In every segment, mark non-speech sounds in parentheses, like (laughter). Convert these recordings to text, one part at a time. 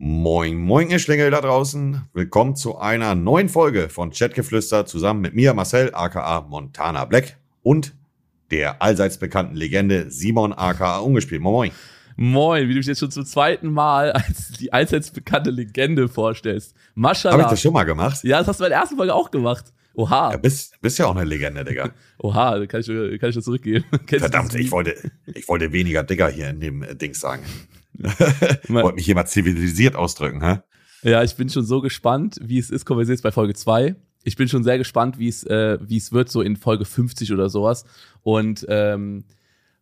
Moin, moin, ihr Schlingel da draußen. Willkommen zu einer neuen Folge von Chatgeflüster zusammen mit mir, Marcel, aka Montana Black und der allseits bekannten Legende Simon, aka Ungespielt. Moin, moin. Moin, wie du dich jetzt schon zum zweiten Mal als die allseits bekannte Legende vorstellst. Maschallah. Habe ich das schon mal gemacht? Ja, das hast du bei der ersten Folge auch gemacht. Oha. Ja, bist, bist ja auch eine Legende, Digga. (laughs) Oha, kann ich, kann ich das zurückgeben. (laughs) Verdammt, ich wollte, ich wollte weniger Digger hier in dem Ding sagen. (laughs) wollte mich jemand zivilisiert ausdrücken, hä? Ja, ich bin schon so gespannt, wie es ist. Kommen wir jetzt bei Folge zwei. Ich bin schon sehr gespannt, wie es, äh, wie es wird, so in Folge 50 oder sowas. Und ähm,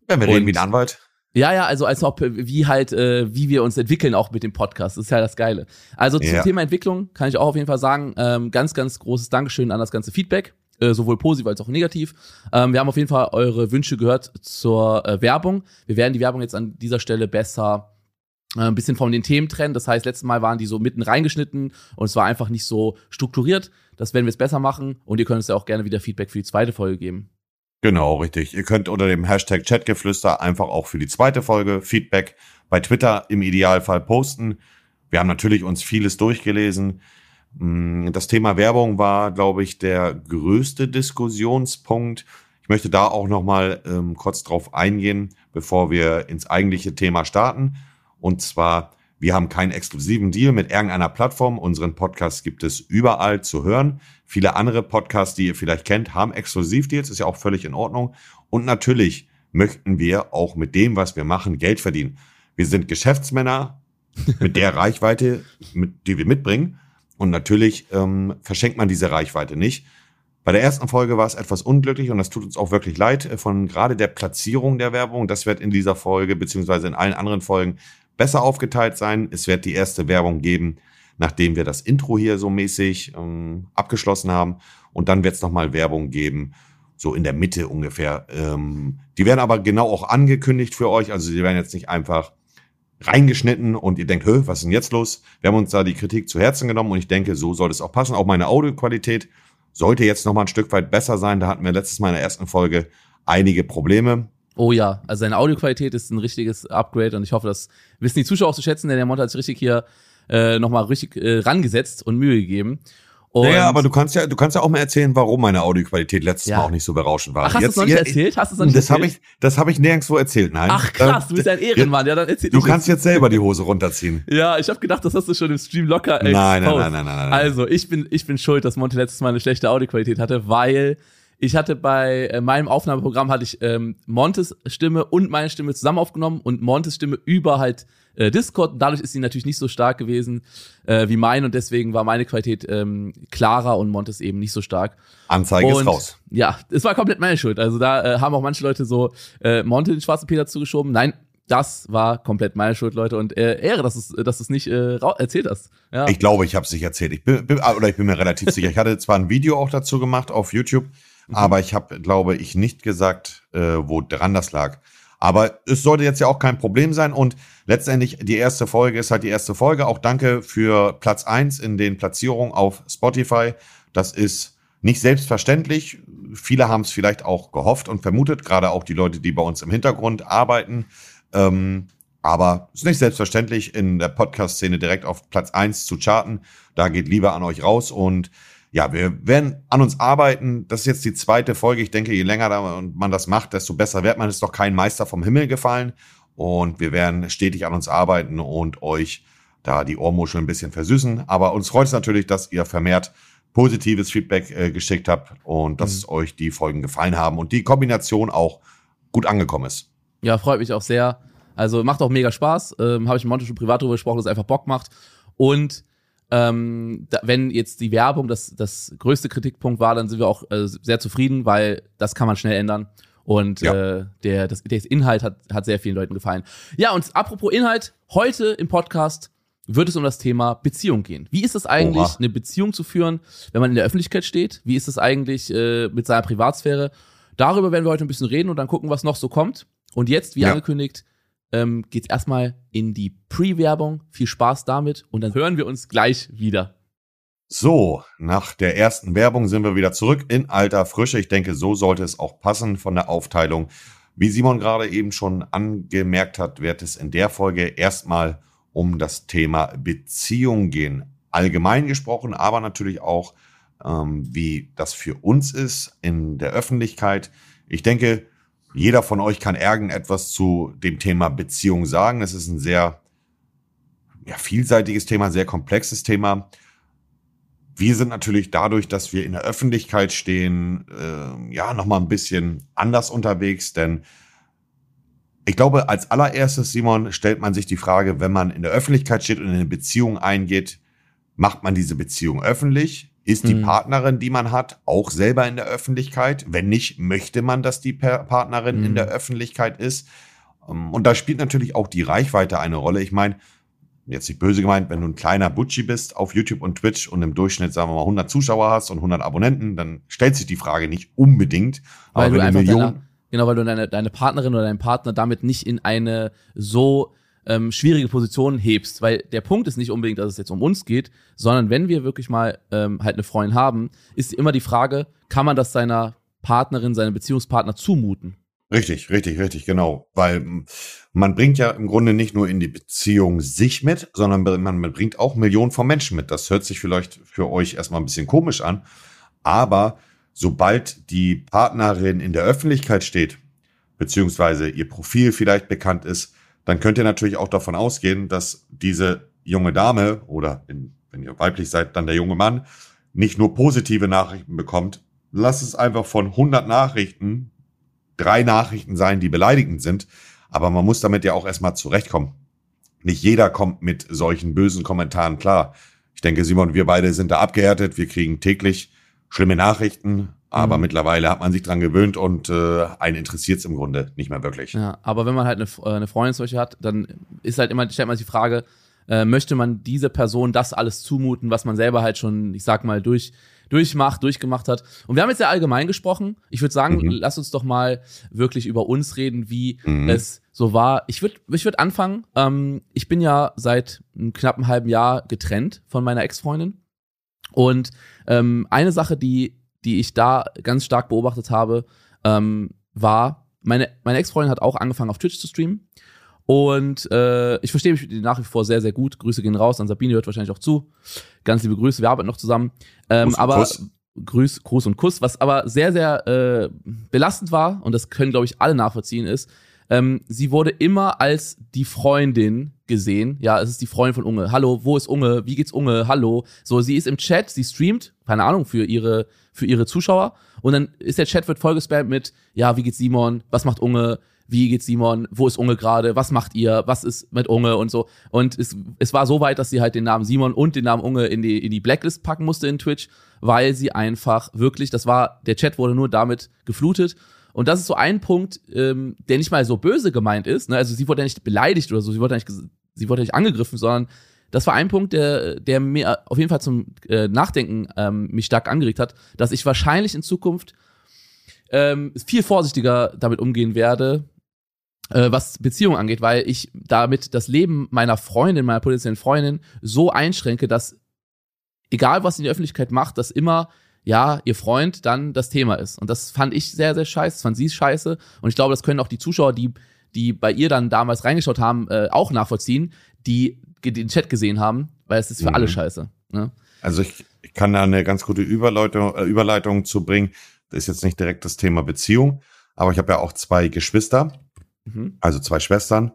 Wenn wir reden wie ein Anwalt. Ja, ja, also als ob wie halt äh, wie wir uns entwickeln auch mit dem Podcast. Das ist ja das Geile. Also zum Ja. Thema Entwicklung kann ich auch auf jeden Fall sagen, ähm, ganz ganz großes Dankeschön an das ganze Feedback, äh, sowohl positiv als auch negativ. Ähm, wir haben auf jeden Fall eure Wünsche gehört zur äh, Werbung. Wir werden die Werbung jetzt an dieser Stelle besser ein bisschen von den Themen trennen. Das heißt, letztes Mal waren die so mitten reingeschnitten und es war einfach nicht so strukturiert. Das werden wir jetzt besser machen und ihr könnt uns ja auch gerne wieder Feedback für die zweite Folge geben. Genau, richtig. Ihr könnt unter dem Hashtag Chatgeflüster einfach auch für die zweite Folge Feedback bei Twitter im Idealfall posten. Wir haben natürlich uns vieles durchgelesen. Mm, Das Thema Werbung war, glaube ich, der größte Diskussionspunkt. Ich möchte da auch noch mal ähm, kurz drauf eingehen, bevor wir ins eigentliche Thema starten. Und zwar, wir haben keinen exklusiven Deal mit irgendeiner Plattform. Unseren Podcast gibt es überall zu hören. Viele andere Podcasts, die ihr vielleicht kennt, haben Exklusivdeals, ist ja auch völlig in Ordnung. Und natürlich möchten wir auch mit dem, was wir machen, Geld verdienen. Wir sind Geschäftsmänner (laughs) mit der Reichweite, mit, die wir mitbringen. Und natürlich ähm, verschenkt man diese Reichweite nicht. Bei der ersten Folge war es etwas unglücklich und das tut uns auch wirklich leid äh, von gerade der Platzierung der Werbung. Das wird in dieser Folge beziehungsweise in allen anderen Folgen besser aufgeteilt sein. Es wird die erste Werbung geben, nachdem wir das Intro hier so mäßig ähm, abgeschlossen haben. Und dann wird es nochmal Werbung geben, so in der Mitte ungefähr. Ähm, die werden aber genau auch angekündigt für euch. Also die werden jetzt nicht einfach reingeschnitten und ihr denkt, Hö, was ist denn jetzt los? Wir haben uns da die Kritik zu Herzen genommen und ich denke, so soll es auch passen. Auch meine Audioqualität sollte jetzt noch mal ein Stück weit besser sein. Da hatten wir letztes Mal in der ersten Folge einige Probleme. Oh ja, also seine Audioqualität ist ein richtiges Upgrade und ich hoffe, das wissen die Zuschauer auch zu schätzen, denn der Monte hat sich richtig hier äh, nochmal richtig äh, rangesetzt und Mühe gegeben. Und Naja, aber du kannst ja, du kannst ja auch mal erzählen, warum meine Audioqualität letztes Ja. Mal auch nicht so berauschend war. Ach, hast du es noch nicht ihr- erzählt? Hast du es noch nicht Das habe ich, das habe ich nirgendwo erzählt. Nein. Ach krass, du bist ein Ehrenmann. Ja, dann erzähl Du kannst jetzt selber die Hose runterziehen. (laughs) Ja, ich habe gedacht, das hast du schon im Stream locker Nein, nein, nein, nein, nein, nein. Also, ich bin, ich bin schuld, dass Monte letztes Mal eine schlechte Audioqualität hatte, weil ich hatte bei äh, meinem Aufnahmeprogramm hatte ich ähm, Montes Stimme und meine Stimme zusammen aufgenommen und Montes Stimme über halt äh, Discord. Und dadurch ist sie natürlich nicht so stark gewesen äh, wie meine und deswegen war meine Qualität ähm, klarer und Montes eben nicht so stark. Anzeige ist Und raus. ja, es war komplett meine Schuld. Also da äh, haben auch manche Leute so äh, Monte den schwarzen Peter zugeschoben. Nein, das war komplett meine Schuld, Leute. Und äh, Ehre, dass du dass du es nicht äh, erzählt hast. Ja. Ich glaube, ich habe es nicht erzählt. Ich bin, bin, oder ich bin mir relativ sicher. Ich hatte zwar ein Video auch dazu gemacht auf YouTube, Mhm. aber ich habe, glaube ich, nicht gesagt, äh, wo dran das lag. Aber es sollte jetzt ja auch kein Problem sein. Und letztendlich, die erste Folge ist halt die erste Folge. Auch danke für Platz eins in den Platzierungen auf Spotify. Das ist nicht selbstverständlich. Viele haben es vielleicht auch gehofft und vermutet, gerade auch die Leute, die bei uns im Hintergrund arbeiten. Ähm, aber es ist nicht selbstverständlich, in der Podcast-Szene direkt auf Platz eins zu charten. Da geht lieber an euch raus. Und ja, wir werden an uns arbeiten. Das ist jetzt die zweite Folge. Ich denke, je länger man das macht, desto besser wird man. Es ist doch kein Meister vom Himmel gefallen. Und wir werden stetig an uns arbeiten und euch da die Ohrmuschel ein bisschen versüßen. Aber uns freut es natürlich, dass ihr vermehrt positives Feedback äh, geschickt habt und dass euch die Folgen gefallen haben und die Kombination auch gut angekommen ist. Ja, freut mich auch sehr. Also macht auch mega Spaß. Ähm, Habe ich mit Monte schon privat darüber gesprochen, dass es einfach Bock macht. Und ähm, da, wenn jetzt die Werbung das, das größte Kritikpunkt war, dann sind wir auch äh, sehr zufrieden, weil das kann man schnell ändern. Und Ja. äh, der, das, der Inhalt hat, hat sehr vielen Leuten gefallen. Ja, und apropos Inhalt, heute im Podcast wird es um das Thema Beziehung gehen. Wie ist es eigentlich, Oha. eine Beziehung zu führen, wenn man in der Öffentlichkeit steht? Wie ist es eigentlich äh, mit seiner Privatsphäre? Darüber werden wir heute ein bisschen reden und dann gucken, was noch so kommt. Und jetzt, wie Ja. angekündigt, ähm, geht's erstmal in die Pre-Werbung. Viel Spaß damit und dann hören wir uns gleich wieder. So, nach der ersten Werbung sind wir wieder zurück in alter Frische. Ich denke, so sollte es auch passen von der Aufteilung. Wie Simon gerade eben schon angemerkt hat, wird es in der Folge erstmal um das Thema Beziehung gehen. Allgemein gesprochen, aber natürlich auch, ähm, wie das für uns ist in der Öffentlichkeit. Ich denke, jeder von euch kann irgendetwas zu dem Thema Beziehung sagen. Es ist ein sehr ja, vielseitiges Thema, sehr komplexes Thema. Wir sind natürlich dadurch, dass wir in der Öffentlichkeit stehen, äh, ja, nochmal ein bisschen anders unterwegs, denn ich glaube, als allererstes, Simon, stellt man sich die Frage, wenn man in der Öffentlichkeit steht und in eine Beziehung eingeht, macht man diese Beziehung öffentlich? Ist die mhm. Partnerin, die man hat, auch selber in der Öffentlichkeit? Wenn nicht, möchte man, dass die Partnerin mhm. in der Öffentlichkeit ist? Ähm, und da spielt natürlich auch die Reichweite eine Rolle. Ich meine, jetzt nicht böse gemeint, wenn du ein kleiner Butchi bist auf YouTube und Twitch und im Durchschnitt, sagen wir mal, 100 Zuschauer hast und 100 Abonnenten, dann stellt sich die Frage nicht unbedingt. Weil aber wenn du Millionen, deiner, genau, weil du deine, deine Partnerin oder deinen Partner damit nicht in eine so ähm, schwierige Position hebst. Weil der Punkt ist nicht unbedingt, dass es jetzt um uns geht, sondern wenn wir wirklich mal ähm, halt eine Freundin haben, ist immer die Frage, kann man das seiner Partnerin, seinem Beziehungspartner zumuten? Richtig, richtig, richtig, genau. Weil man bringt ja im Grunde nicht nur in die Beziehung sich mit, sondern man bringt auch Millionen von Menschen mit. Das hört sich vielleicht für euch erstmal ein bisschen komisch an. Aber sobald die Partnerin in der Öffentlichkeit steht, beziehungsweise ihr Profil vielleicht bekannt ist, dann könnt ihr natürlich auch davon ausgehen, dass diese junge Dame oder in, wenn ihr weiblich seid, dann der junge Mann nicht nur positive Nachrichten bekommt. Lasst es einfach von 100 Nachrichten drei Nachrichten sein, die beleidigend sind. Aber man muss damit ja auch erstmal zurechtkommen. Nicht jeder kommt mit solchen bösen Kommentaren klar. Ich denke, Simon, wir beide sind da abgehärtet. Wir kriegen täglich schlimme Nachrichten, aber mhm. mittlerweile hat man sich dran gewöhnt und äh, einen interessiert es im Grunde nicht mehr wirklich. Ja, aber wenn man halt eine, äh, eine Freundin solche hat, dann ist halt immer, stellt man sich die Frage, äh, möchte man diese Person das alles zumuten, was man selber halt schon, ich sag mal, durch durchmacht, durchgemacht hat. Und wir haben jetzt ja allgemein gesprochen. Ich würde sagen, mhm. lass uns doch mal wirklich über uns reden, wie mhm. es so war. Ich würde ich würd anfangen. Ähm, ich bin ja seit einem knappen halben Jahr getrennt von meiner Ex-Freundin. Und ähm, eine Sache, die, die ich da ganz stark beobachtet habe, ähm, war, meine, meine Ex-Freundin hat auch angefangen auf Twitch zu streamen. Und äh, ich verstehe mich nach wie vor sehr, sehr gut. Grüße gehen raus. An Sabine hört wahrscheinlich auch zu. Ganz liebe Grüße, wir arbeiten noch zusammen. Ähm, aber Kuss. Grüß, Gruß und Kuss. Was aber sehr, sehr äh, belastend war, und das können, glaube ich, alle nachvollziehen, ist, ähm, sie wurde immer als die Freundin gesehen. Ja, es ist die Freundin von Unge. Hallo, wo ist Unge? Wie geht's Unge? Hallo. So, sie ist im Chat, sie streamt, keine Ahnung, für ihre, für ihre Zuschauer. Und dann ist der Chat wird vollgespammt mit, ja, wie geht's Simon? Was macht Unge? wie geht's Simon, wo ist Unge gerade, was macht ihr, was ist mit Unge und so. Und es, es war so weit, dass sie halt den Namen Simon und den Namen Unge in die, in die Blacklist packen musste in Twitch, weil sie einfach wirklich, das war, der Chat wurde nur damit geflutet. Und das ist so ein Punkt, ähm, der nicht mal so böse gemeint ist. Ne? Also sie wurde ja nicht beleidigt oder so, sie wurde ja nicht, sie wurde ja nicht angegriffen, sondern das war ein Punkt, der, der mir auf jeden Fall zum äh, Nachdenken ähm, mich stark angeregt hat, dass ich wahrscheinlich in Zukunft ähm, viel vorsichtiger damit umgehen werde, äh, was Beziehungen angeht, weil ich damit das Leben meiner Freundin, meiner potenziellen Freundin so einschränke, dass egal was in der Öffentlichkeit macht, dass immer ja, ihr Freund dann das Thema ist. Und das fand ich sehr, sehr scheiße, das fand sie scheiße. Und ich glaube, das können auch die Zuschauer, die, die bei ihr dann damals reingeschaut haben, äh, auch nachvollziehen, die den Chat gesehen haben, weil es ist für mhm. alle scheiße. Ne? Also ich, ich kann da eine ganz gute Überleitung, äh, Überleitung zu bringen. Das ist jetzt nicht direkt das Thema Beziehung, aber ich habe ja auch zwei Geschwister Mhm. Also zwei Schwestern.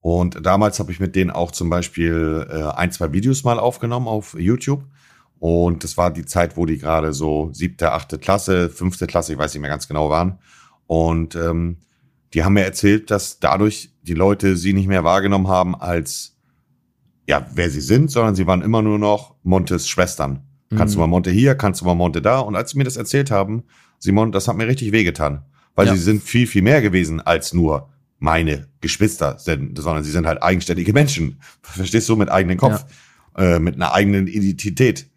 Und damals habe ich mit denen auch zum Beispiel äh, ein, zwei Videos mal aufgenommen auf YouTube. Und das war die Zeit, wo die gerade so siebte, achte Klasse, fünfte Klasse, ich weiß nicht mehr ganz genau waren. Und ähm, die haben mir erzählt, dass dadurch die Leute sie nicht mehr wahrgenommen haben als ja, wer sie sind, sondern sie waren immer nur noch Montes Schwestern. Mhm. Kannst du mal Monte hier, kannst du mal Monte da. Und als sie mir das erzählt haben, Simon, das hat mir richtig wehgetan. Weil ja. sie sind viel, viel mehr gewesen als nur meine Geschwister sind, sondern sie sind halt eigenständige Menschen. Verstehst du? Mit eigenem Kopf, ja. äh, mit einer eigenen Identität.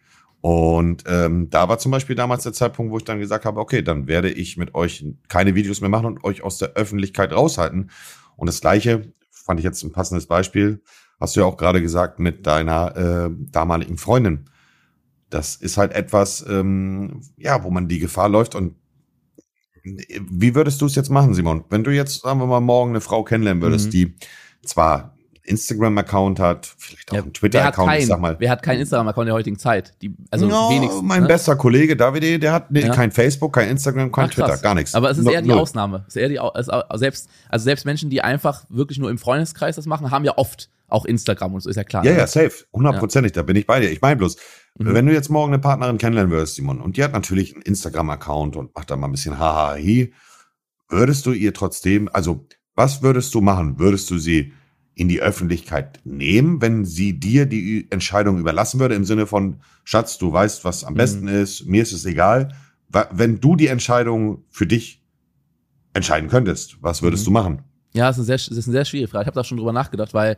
Und ähm, da war zum Beispiel damals der Zeitpunkt, wo ich dann gesagt habe, okay, dann werde ich mit euch keine Videos mehr machen und euch aus der Öffentlichkeit raushalten. Und das Gleiche fand ich jetzt ein passendes Beispiel, hast du ja auch gerade gesagt, mit deiner äh, damaligen Freundin. Das ist halt etwas, ähm, ja, wo man die Gefahr läuft und wie würdest du es jetzt machen, Simon? Wenn du jetzt, sagen wir mal, morgen eine Frau kennenlernen würdest, mhm. die zwar Instagram-Account hat, vielleicht auch Ja, einen Twitter-Account, ich sag mal. wer hat keinen Instagram-Account in der heutigen Zeit? Die, also Ja, wenigstens. mein ne? bester Kollege Davide, der hat nee, Ja. kein Facebook, kein Instagram, kein Ach. Twitter, gar nichts. Aber es ist No- eher die null. Ausnahme. Es ist eher die, also selbst, also selbst Menschen, die einfach wirklich nur im Freundeskreis das machen, haben ja oft auch Instagram und so, ist ja klar. Ja, ne? ja, safe. Hundertprozentig, da bin ich bei dir. Ich meine bloß, Mhm. wenn du jetzt morgen eine Partnerin kennenlernen würdest, Simon, und die hat natürlich einen Instagram-Account und macht da mal ein bisschen haha würdest du ihr trotzdem, also was würdest du machen? Würdest du sie in die Öffentlichkeit nehmen, wenn sie dir die Entscheidung überlassen würde, im Sinne von, Schatz, du weißt, was am Mhm. besten ist, mir ist es egal. Wenn du die Entscheidung für dich entscheiden könntest, was würdest Mhm. du machen? Ja, das ist, eine sehr, das ist eine sehr schwierige Frage. Ich habe da schon drüber nachgedacht, weil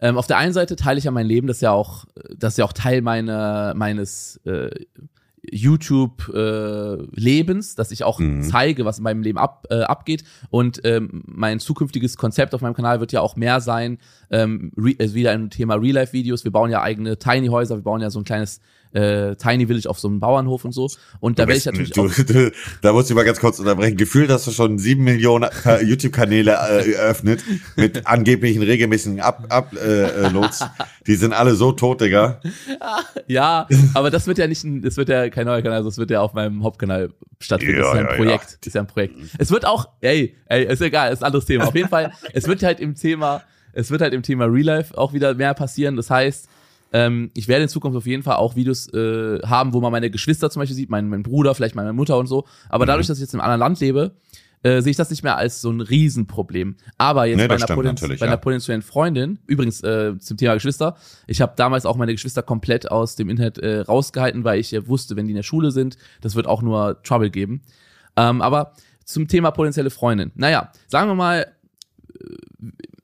ähm, auf der einen Seite teile ich ja mein Leben, das ist ja auch, das ist ja auch Teil meiner, meines äh, YouTube-Lebens, dass ich auch Mhm. zeige, was in meinem Leben ab, äh, abgeht. Und ähm, mein zukünftiges Konzept auf meinem Kanal wird ja auch mehr sein, ähm, re also wieder ein Thema Real-Life-Videos. Wir bauen ja eigene Tiny-Häuser, wir bauen ja so ein kleines äh, Tiny Village auf so einem Bauernhof und so. Und da werde ich natürlich du, auch (laughs) du, da muss ich mal ganz kurz unterbrechen. Gefühlt hast du schon sieben Millionen äh, YouTube-Kanäle äh, (laughs) eröffnet mit angeblichen regelmäßigen Up, Up, äh, äh, Loads. Die sind alle so tot, Digga. (laughs) Ja, aber das wird ja nicht, ein, das wird ja kein neuer Kanal, das wird ja auf meinem Hauptkanal stattfinden. das ist Ja, ja ein ja, Projekt. ja. Das ist ja ein Projekt. Es wird auch, ey, ey, ist egal, ist ein anderes Thema. Auf jeden Fall, es wird halt im Thema, es wird halt im Thema Real Life auch wieder mehr passieren. Das heißt, ähm, ich werde in Zukunft auf jeden Fall auch Videos äh, haben, wo man meine Geschwister zum Beispiel sieht, mein, mein Bruder, vielleicht meine Mutter und so. Aber Mhm. dadurch, dass ich jetzt in einem anderen Land lebe, äh, sehe ich das nicht mehr als so ein Riesenproblem. Aber jetzt Nee, bei, einer, bei einer ja. potenziellen Freundin, übrigens äh, zum Thema Geschwister, ich habe damals auch meine Geschwister komplett aus dem Internet äh, rausgehalten, weil ich ja wusste, wenn die in der Schule sind, das wird auch nur Trouble geben. Ähm, aber zum Thema potenzielle Freundin. Naja, sagen wir mal,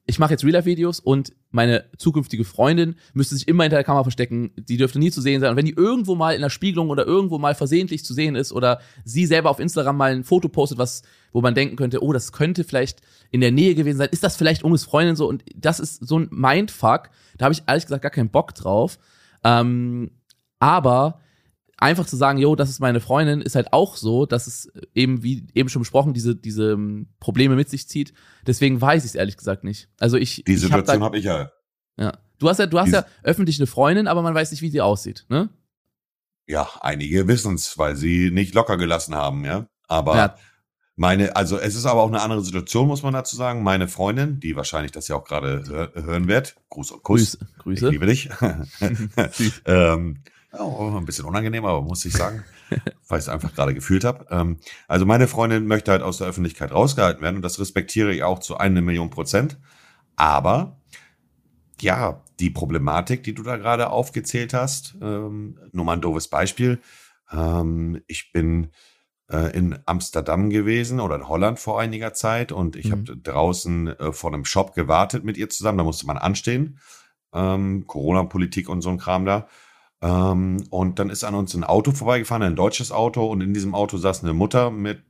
ich mache jetzt Real-Life-Videos und meine zukünftige Freundin müsste sich immer hinter der Kamera verstecken. Die dürfte nie zu sehen sein. Und wenn die irgendwo mal in der Spiegelung oder irgendwo mal versehentlich zu sehen ist oder sie selber auf Instagram mal ein Foto postet, was, wo man denken könnte, oh, das könnte vielleicht in der Nähe gewesen sein, ist das vielleicht Unges Freundin so? Und das ist so ein Mindfuck. Da habe ich ehrlich gesagt gar keinen Bock drauf. Ähm, aber einfach zu sagen, yo, das ist meine Freundin, ist halt auch so, dass es eben, wie eben schon besprochen, diese, diese ähm, Probleme mit sich zieht. Deswegen weiß ich es ehrlich gesagt nicht. Also ich, Die hab Situation habe ich ja. ja. Du hast ja, du hast Diese- ja öffentlich eine Freundin, aber man weiß nicht, wie sie aussieht, ne? Ja, einige wissen es, weil sie nicht locker gelassen haben, ja. Aber Ja. meine, also es ist aber auch eine andere Situation, muss man dazu sagen. Meine Freundin, die wahrscheinlich das ja auch gerade hör, hören wird, Gruß und Kuss. Grüße. Ich Grüße. liebe dich. (laughs) (laughs) Ähm, ja, auch ein bisschen unangenehm, aber muss ich sagen, (laughs) weil ich es einfach gerade gefühlt habe. Ähm, also meine Freundin möchte halt aus der Öffentlichkeit rausgehalten werden und das respektiere ich auch zu einer Million Prozent. Aber ja, die Problematik, die du da gerade aufgezählt hast, ähm, nur mal ein doofes Beispiel. Ähm, ich bin äh, in Amsterdam gewesen oder in Holland vor einiger Zeit und ich Mhm. habe draußen äh, vor einem Shop gewartet mit ihr zusammen. Da musste man anstehen. Ähm, Corona-Politik und so ein Kram da. Ähm, und dann ist an uns ein Auto vorbeigefahren, ein deutsches Auto. Und in diesem Auto saß eine Mutter mit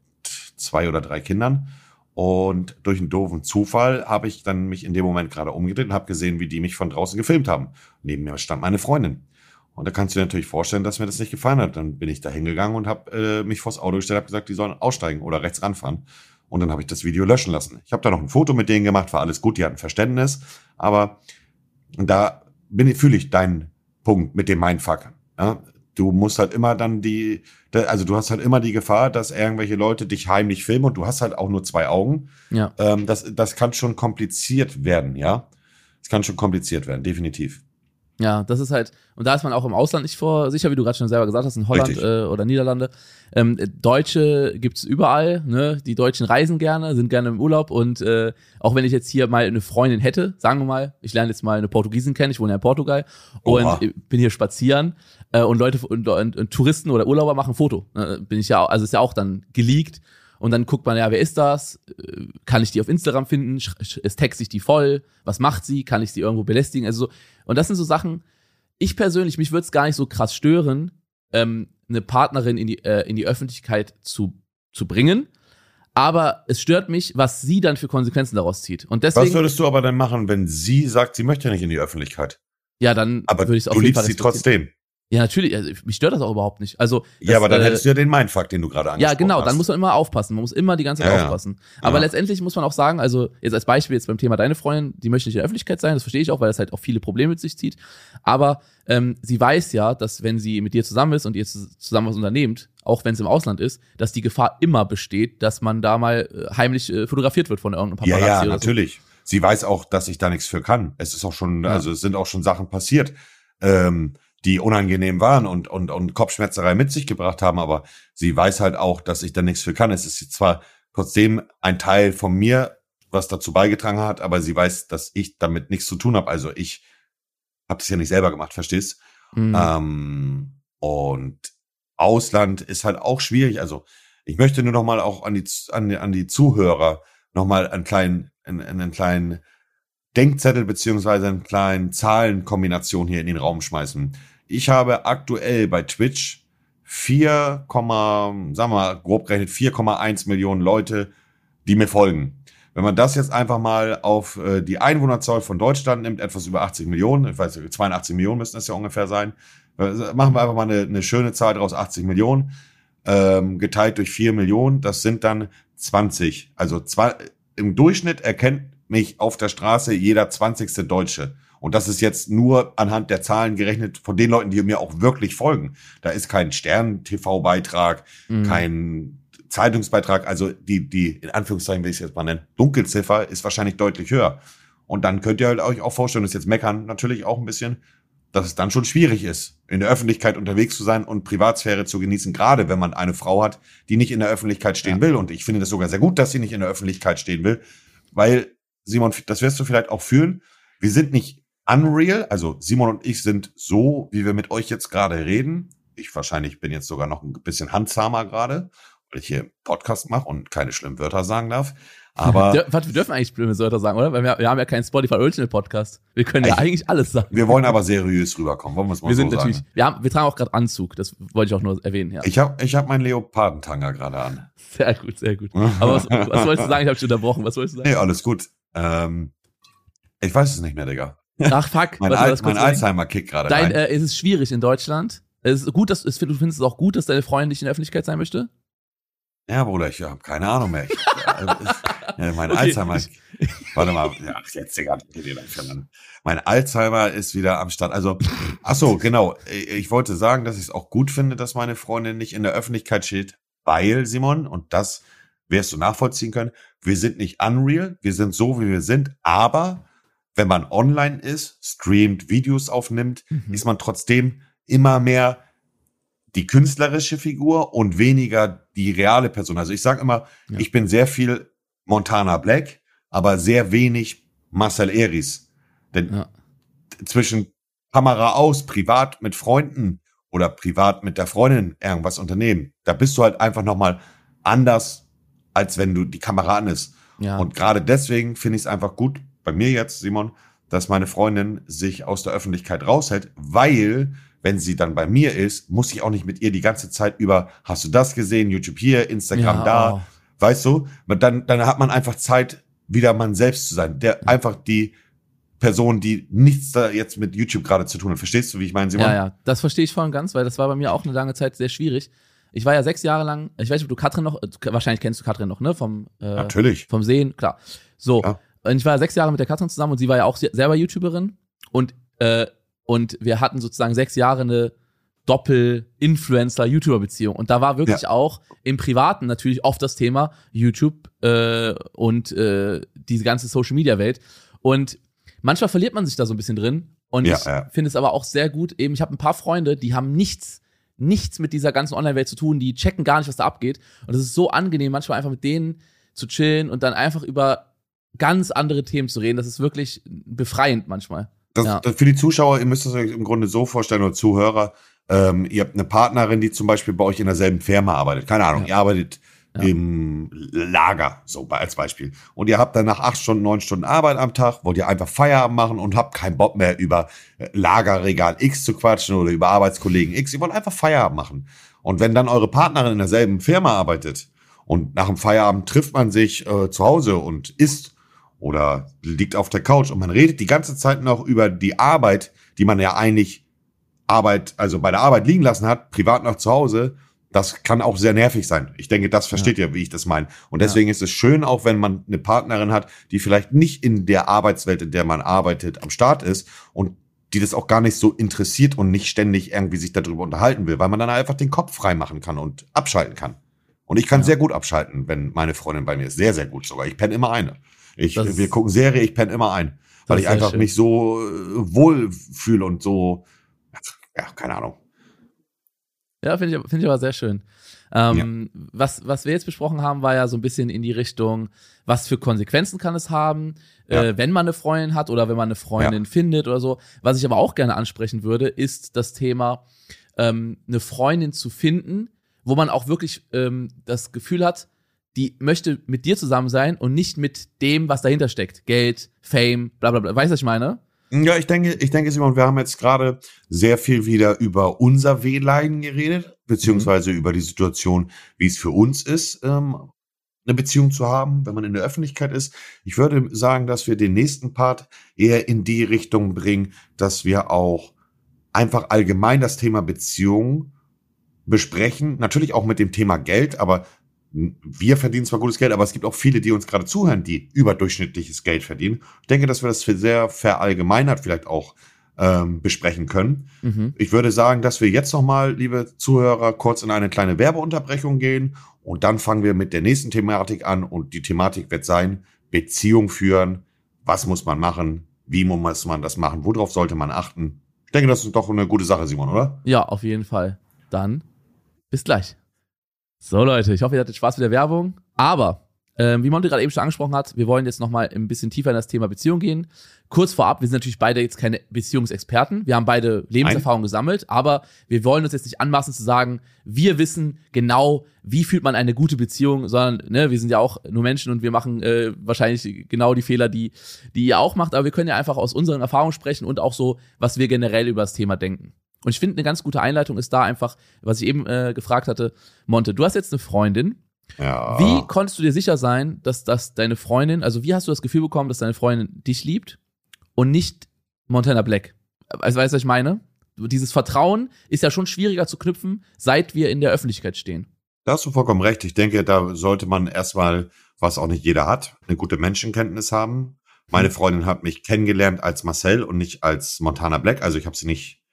zwei oder drei Kindern. Und durch einen doofen Zufall habe ich dann mich in dem Moment gerade umgedreht und habe gesehen, wie die mich von draußen gefilmt haben. Neben mir stand meine Freundin. Und da kannst du dir natürlich vorstellen, dass mir das nicht gefallen hat. Dann bin ich da hingegangen und habe äh, mich vors Auto gestellt, habe gesagt, die sollen aussteigen oder rechts ranfahren. Und dann habe ich das Video löschen lassen. Ich habe da noch ein Foto mit denen gemacht, war alles gut, die hatten Verständnis. Aber da fühle ich deinen Punkt mit dem Mindfuck. Ja? Du musst halt immer dann die, also du hast halt immer die Gefahr, dass irgendwelche Leute dich heimlich filmen und du hast halt auch nur zwei Augen. Ja. Ähm, das, das kann schon kompliziert werden, ja. Es kann schon kompliziert werden, definitiv. Ja, das ist halt, und da ist man auch im Ausland nicht vor sicher, wie du gerade schon selber gesagt hast, in Holland äh, oder Niederlande. Ähm, äh, Deutsche gibt's überall, ne? Die Deutschen reisen gerne, sind gerne im Urlaub und äh, auch wenn ich jetzt hier mal eine Freundin hätte, sagen wir mal, ich lerne jetzt mal eine Portugiesin kennen, ich wohne ja in Portugal Oha. und bin hier spazieren äh, und Leute und, und, und Touristen oder Urlauber machen ein Foto. Äh, bin ich ja, also ist ja auch dann geleakt. Und dann guckt man ja, wer ist das? Äh, Kann ich die auf Instagram finden? Text ich die voll? Was macht sie? Kann ich sie irgendwo belästigen? Also so, und das sind so Sachen, ich persönlich, mich würde es gar nicht so krass stören, ähm, eine Partnerin in die, äh, in die Öffentlichkeit zu, zu bringen. Aber es stört mich, was sie dann für Konsequenzen daraus zieht. Und Was deswegen, würdest du aber dann machen, wenn sie sagt, sie möchte nicht in die Öffentlichkeit? ja, dann Aber würde ich es auf du jeden liebst Fall sie respektieren. trotzdem. Ja, natürlich, also mich stört das auch überhaupt nicht. Also das, ja, aber dann äh, hättest du ja den Mindfuck, den du gerade angesprochen Ja, genau, hast. dann muss man immer aufpassen. Man muss immer die ganze Zeit Ja, ja. aufpassen. Aber Ja. letztendlich muss man auch sagen, also jetzt als Beispiel jetzt beim Thema deine Freundin, die möchte nicht in der Öffentlichkeit sein, das verstehe ich auch, weil das halt auch viele Probleme mit sich zieht. Aber ähm, sie weiß ja, dass wenn sie mit dir zusammen ist und ihr zu- zusammen was unternehmt, auch wenn es im Ausland ist, dass die Gefahr immer besteht, dass man da mal äh, heimlich äh, fotografiert wird von irgendeinem Ja, Paparazzi ja, oder natürlich. Sie weiß auch, dass ich da nichts für kann. Es ist auch schon, Ja. also es sind auch schon Sachen passiert, ähm, die unangenehm waren und, und, und Kopfschmerzerei mit sich gebracht haben, aber sie weiß halt auch, dass ich da nichts für kann. Es ist zwar trotzdem ein Teil von mir, was dazu beigetragen hat, aber sie weiß, dass ich damit nichts zu tun habe. Also ich habe das ja nicht selber gemacht, verstehst? Mhm. Ähm, und Ausland ist halt auch schwierig. Also ich möchte nur noch mal auch an die, an, die- an die Zuhörer noch mal einen kleinen, einen, einen kleinen Denkzettel beziehungsweise einen kleinen Zahlenkombination hier in den Raum schmeißen. Ich habe aktuell bei Twitch 4, sagen wir mal grob gerechnet 4,1 Millionen Leute, die mir folgen. Wenn man das jetzt einfach mal auf äh, die Einwohnerzahl von Deutschland nimmt, etwas über 80 Millionen, ich weiß nicht, 82 Millionen müssten es ja ungefähr sein, äh, machen wir einfach mal eine, eine schöne Zahl draus, 80 Millionen, ähm, geteilt durch 4 Millionen, das sind dann 20. Also zwei, im Durchschnitt erkennt mich auf der Straße jeder 20. Deutsche. Und das ist jetzt nur anhand der Zahlen gerechnet von den Leuten, die mir auch wirklich folgen. Da ist kein Stern-TV-Beitrag, Mhm. kein Zeitungsbeitrag, also die, die, in Anführungszeichen will ich es jetzt mal nennen, Dunkelziffer ist wahrscheinlich deutlich höher. Und dann könnt ihr halt euch auch vorstellen, das ist jetzt meckern natürlich auch ein bisschen, dass es dann schon schwierig ist, in der Öffentlichkeit unterwegs zu sein und Privatsphäre zu genießen, gerade wenn man eine Frau hat, die nicht in der Öffentlichkeit stehen Ja. will. Und ich finde das sogar sehr gut, dass sie nicht in der Öffentlichkeit stehen will, weil, Simon, das wirst du vielleicht auch fühlen, wir sind nicht unreal, also Simon und ich sind so, wie wir mit euch jetzt gerade reden. Ich wahrscheinlich bin jetzt sogar noch ein bisschen handzahmer gerade, weil ich hier Podcast mache und keine schlimmen Wörter sagen darf. Aber (laughs) Warte, wir dürfen eigentlich blöde Wörter sagen, oder? Weil wir, wir haben ja keinen Spotify Original Podcast. Wir können ja eigentlich alles sagen. wir wollen aber seriös rüberkommen, wollen wir es mal Wir so sind natürlich, sagen. wir, haben, wir tragen auch gerade Anzug, das wollte ich auch nur erwähnen, ja. Ich habe ich hab meinen Leopardentanga gerade an. Sehr gut, sehr gut. Aber was, was wolltest du sagen? Ich habe dich unterbrochen. Was wolltest du sagen? Nee, alles gut. Ähm, ich weiß es nicht mehr, Digga. Ach fuck, Mein, Al mein kurz sagen? Alzheimer kickt gerade Dein, rein. äh, es ist schwierig in Deutschland. Es ist gut, dass es, du findest es auch gut, dass deine Freundin nicht in der Öffentlichkeit sein möchte? Ja, Bruder, ich habe keine Ahnung mehr. Ich, äh, ja, mein (laughs) Okay, Alzheimer. (laughs) warte mal, ja, jetzt Digga. Mein Alzheimer ist wieder am Start. Also, ach so, genau. Ich ich wollte sagen, dass ich es auch gut finde, dass meine Freundin nicht in der Öffentlichkeit steht, weil Simon und das wirst du nachvollziehen können. Wir sind nicht unreal, wir sind so, wie wir sind. Aber wenn man online ist, streamt, Videos aufnimmt, Mhm. ist man trotzdem immer mehr die künstlerische Figur und weniger die reale Person. Also ich sage immer, Ja. ich bin sehr viel Montana Black, aber sehr wenig Marcel Eris. Denn Ja. zwischen Kamera aus, privat mit Freunden oder privat mit der Freundin irgendwas unternehmen, da bist du halt einfach nochmal anders, als wenn du die Kamera an ist. Ja. Und gerade deswegen finde ich es einfach gut, bei mir jetzt, Simon, dass meine Freundin sich aus der Öffentlichkeit raushält, weil, wenn sie dann bei mir ist, muss ich auch nicht mit ihr die ganze Zeit über, hast du das gesehen, YouTube hier, Instagram Ja, da, oh. weißt du? Dann, dann hat man einfach Zeit, wieder man selbst zu sein. Der einfach die Person, die nichts da jetzt mit YouTube gerade zu tun hat. Verstehst du, wie ich meine, Simon? Ja, ja, das verstehe ich voll und ganz, weil das war bei mir auch eine lange Zeit sehr schwierig. Ich war ja sechs Jahre lang, ich weiß nicht, ob du Katrin noch, wahrscheinlich kennst du Katrin noch, ne? Vom, äh, Natürlich. vom Sehen, klar. So, Ja. Und ich war ja sechs Jahre mit der Katrin zusammen und sie war ja auch se- selber YouTuberin und, äh, und wir hatten sozusagen sechs Jahre eine Doppel-Influencer-YouTuber-Beziehung. Und da war wirklich auch im Privaten natürlich oft das Thema YouTube äh, und äh, diese ganze Social-Media-Welt. Und manchmal verliert man sich da so ein bisschen drin. Und Ja, ich ja. finde es aber auch sehr gut. Eben, ich habe ein paar Freunde, die haben nichts, nichts mit dieser ganzen Online-Welt zu tun. Die checken gar nicht, was da abgeht. Und es ist so angenehm, manchmal einfach mit denen zu chillen und dann einfach über ganz andere Themen zu reden. Das ist wirklich befreiend manchmal. Das, Ja. das für die Zuschauer, ihr müsst es euch im Grunde so vorstellen, oder Zuhörer, ähm, ihr habt eine Partnerin, die zum Beispiel bei euch in derselben Firma arbeitet. Keine Ahnung, Ja. ihr arbeitet Ja. im Lager, so als Beispiel. Und ihr habt dann nach acht Stunden, neun Stunden Arbeit am Tag, wollt ihr einfach Feierabend machen und habt keinen Bock mehr über äh, Lagerregal X zu quatschen oder über Arbeitskollegen X. Ihr wollt einfach Feierabend machen. Und wenn dann eure Partnerin in derselben Firma arbeitet und nach dem Feierabend trifft man sich äh, zu Hause und isst oder liegt auf der Couch und man redet die ganze Zeit noch über die Arbeit, die man ja eigentlich Arbeit, also bei der Arbeit liegen lassen hat, privat noch zu Hause, das kann auch sehr nervig sein. Ich denke, das versteht ja. ihr, wie ich das meine. Und deswegen ja. ist es schön, auch wenn man eine Partnerin hat, die vielleicht nicht in der Arbeitswelt, in der man arbeitet, am Start ist und die das auch gar nicht so interessiert und nicht ständig irgendwie sich darüber unterhalten will, weil man dann einfach den Kopf frei machen kann und abschalten kann. Und ich kann ja. sehr gut abschalten, wenn meine Freundin bei mir ist. Sehr, sehr gut sogar. Ich penne immer eine. Ich, wir gucken Serie, ich penne immer ein. Weil ich einfach schön. mich so äh, wohl fühle und so, ja, keine Ahnung. Ja, finde ich, find ich aber sehr schön. Ähm, ja. was, was wir jetzt besprochen haben, war ja so ein bisschen in die Richtung, was für Konsequenzen kann es haben, ja. äh, wenn man eine Freundin hat oder wenn man eine Freundin ja. findet oder so. Was ich aber auch gerne ansprechen würde, ist das Thema, ähm, eine Freundin zu finden, wo man auch wirklich ähm, das Gefühl hat, die möchte mit dir zusammen sein und nicht mit dem, was dahinter steckt. Geld, Fame, bla bla bla. Weißt du, was ich meine? Ja, ich denke, ich denke, Simon, wir haben jetzt gerade sehr viel wieder über unser Wehleiden geredet, beziehungsweise mhm. über die Situation, wie es für uns ist, ähm, eine Beziehung zu haben, wenn man in der Öffentlichkeit ist. Ich würde sagen, dass wir den nächsten Part eher in die Richtung bringen, dass wir auch einfach allgemein das Thema Beziehung besprechen. Natürlich auch mit dem Thema Geld, aber wir verdienen zwar gutes Geld, aber es gibt auch viele, die uns gerade zuhören, die überdurchschnittliches Geld verdienen. Ich denke, dass wir das für sehr verallgemeinert vielleicht auch ähm, besprechen können. Mhm. Ich würde sagen, dass wir jetzt nochmal, liebe Zuhörer, kurz in eine kleine Werbeunterbrechung gehen und dann fangen wir mit der nächsten Thematik an und die Thematik wird sein, Beziehung führen. Was muss man machen? Wie muss man das machen? Worauf sollte man achten? Ich denke, das ist doch eine gute Sache, Simon, oder? Ja, auf jeden Fall. Dann bis gleich. So Leute, ich hoffe, ihr hattet Spaß mit der Werbung. Aber ähm, wie Monty gerade eben schon angesprochen hat, wir wollen jetzt nochmal ein bisschen tiefer in das Thema Beziehung gehen. Kurz vorab, wir sind natürlich beide jetzt keine Beziehungsexperten. Wir haben beide Lebenserfahrung Nein. gesammelt, aber wir wollen uns jetzt nicht anmaßen zu sagen, wir wissen genau, wie fühlt man eine gute Beziehung, sondern ne, wir sind ja auch nur Menschen und wir machen äh, wahrscheinlich genau die Fehler, die, die ihr auch macht. Aber wir können ja einfach aus unseren Erfahrungen sprechen und auch so, was wir generell über das Thema denken. Und ich finde, eine ganz gute Einleitung ist da einfach, was ich eben äh, gefragt hatte, Monte, du hast jetzt eine Freundin. Ja. Wie konntest du dir sicher sein, dass, dass deine Freundin, also wie hast du das Gefühl bekommen, dass deine Freundin dich liebt und nicht Montana Black? Also weißt du, was ich meine? Dieses Vertrauen ist ja schon schwieriger zu knüpfen, seit wir in der Öffentlichkeit stehen. Da hast du vollkommen recht. Ich denke, da sollte man erstmal, was auch nicht jeder hat, eine gute Menschenkenntnis haben. Meine hm. Freundin hat mich kennengelernt als Marcel und nicht als Montana Black. Also ich habe sie nicht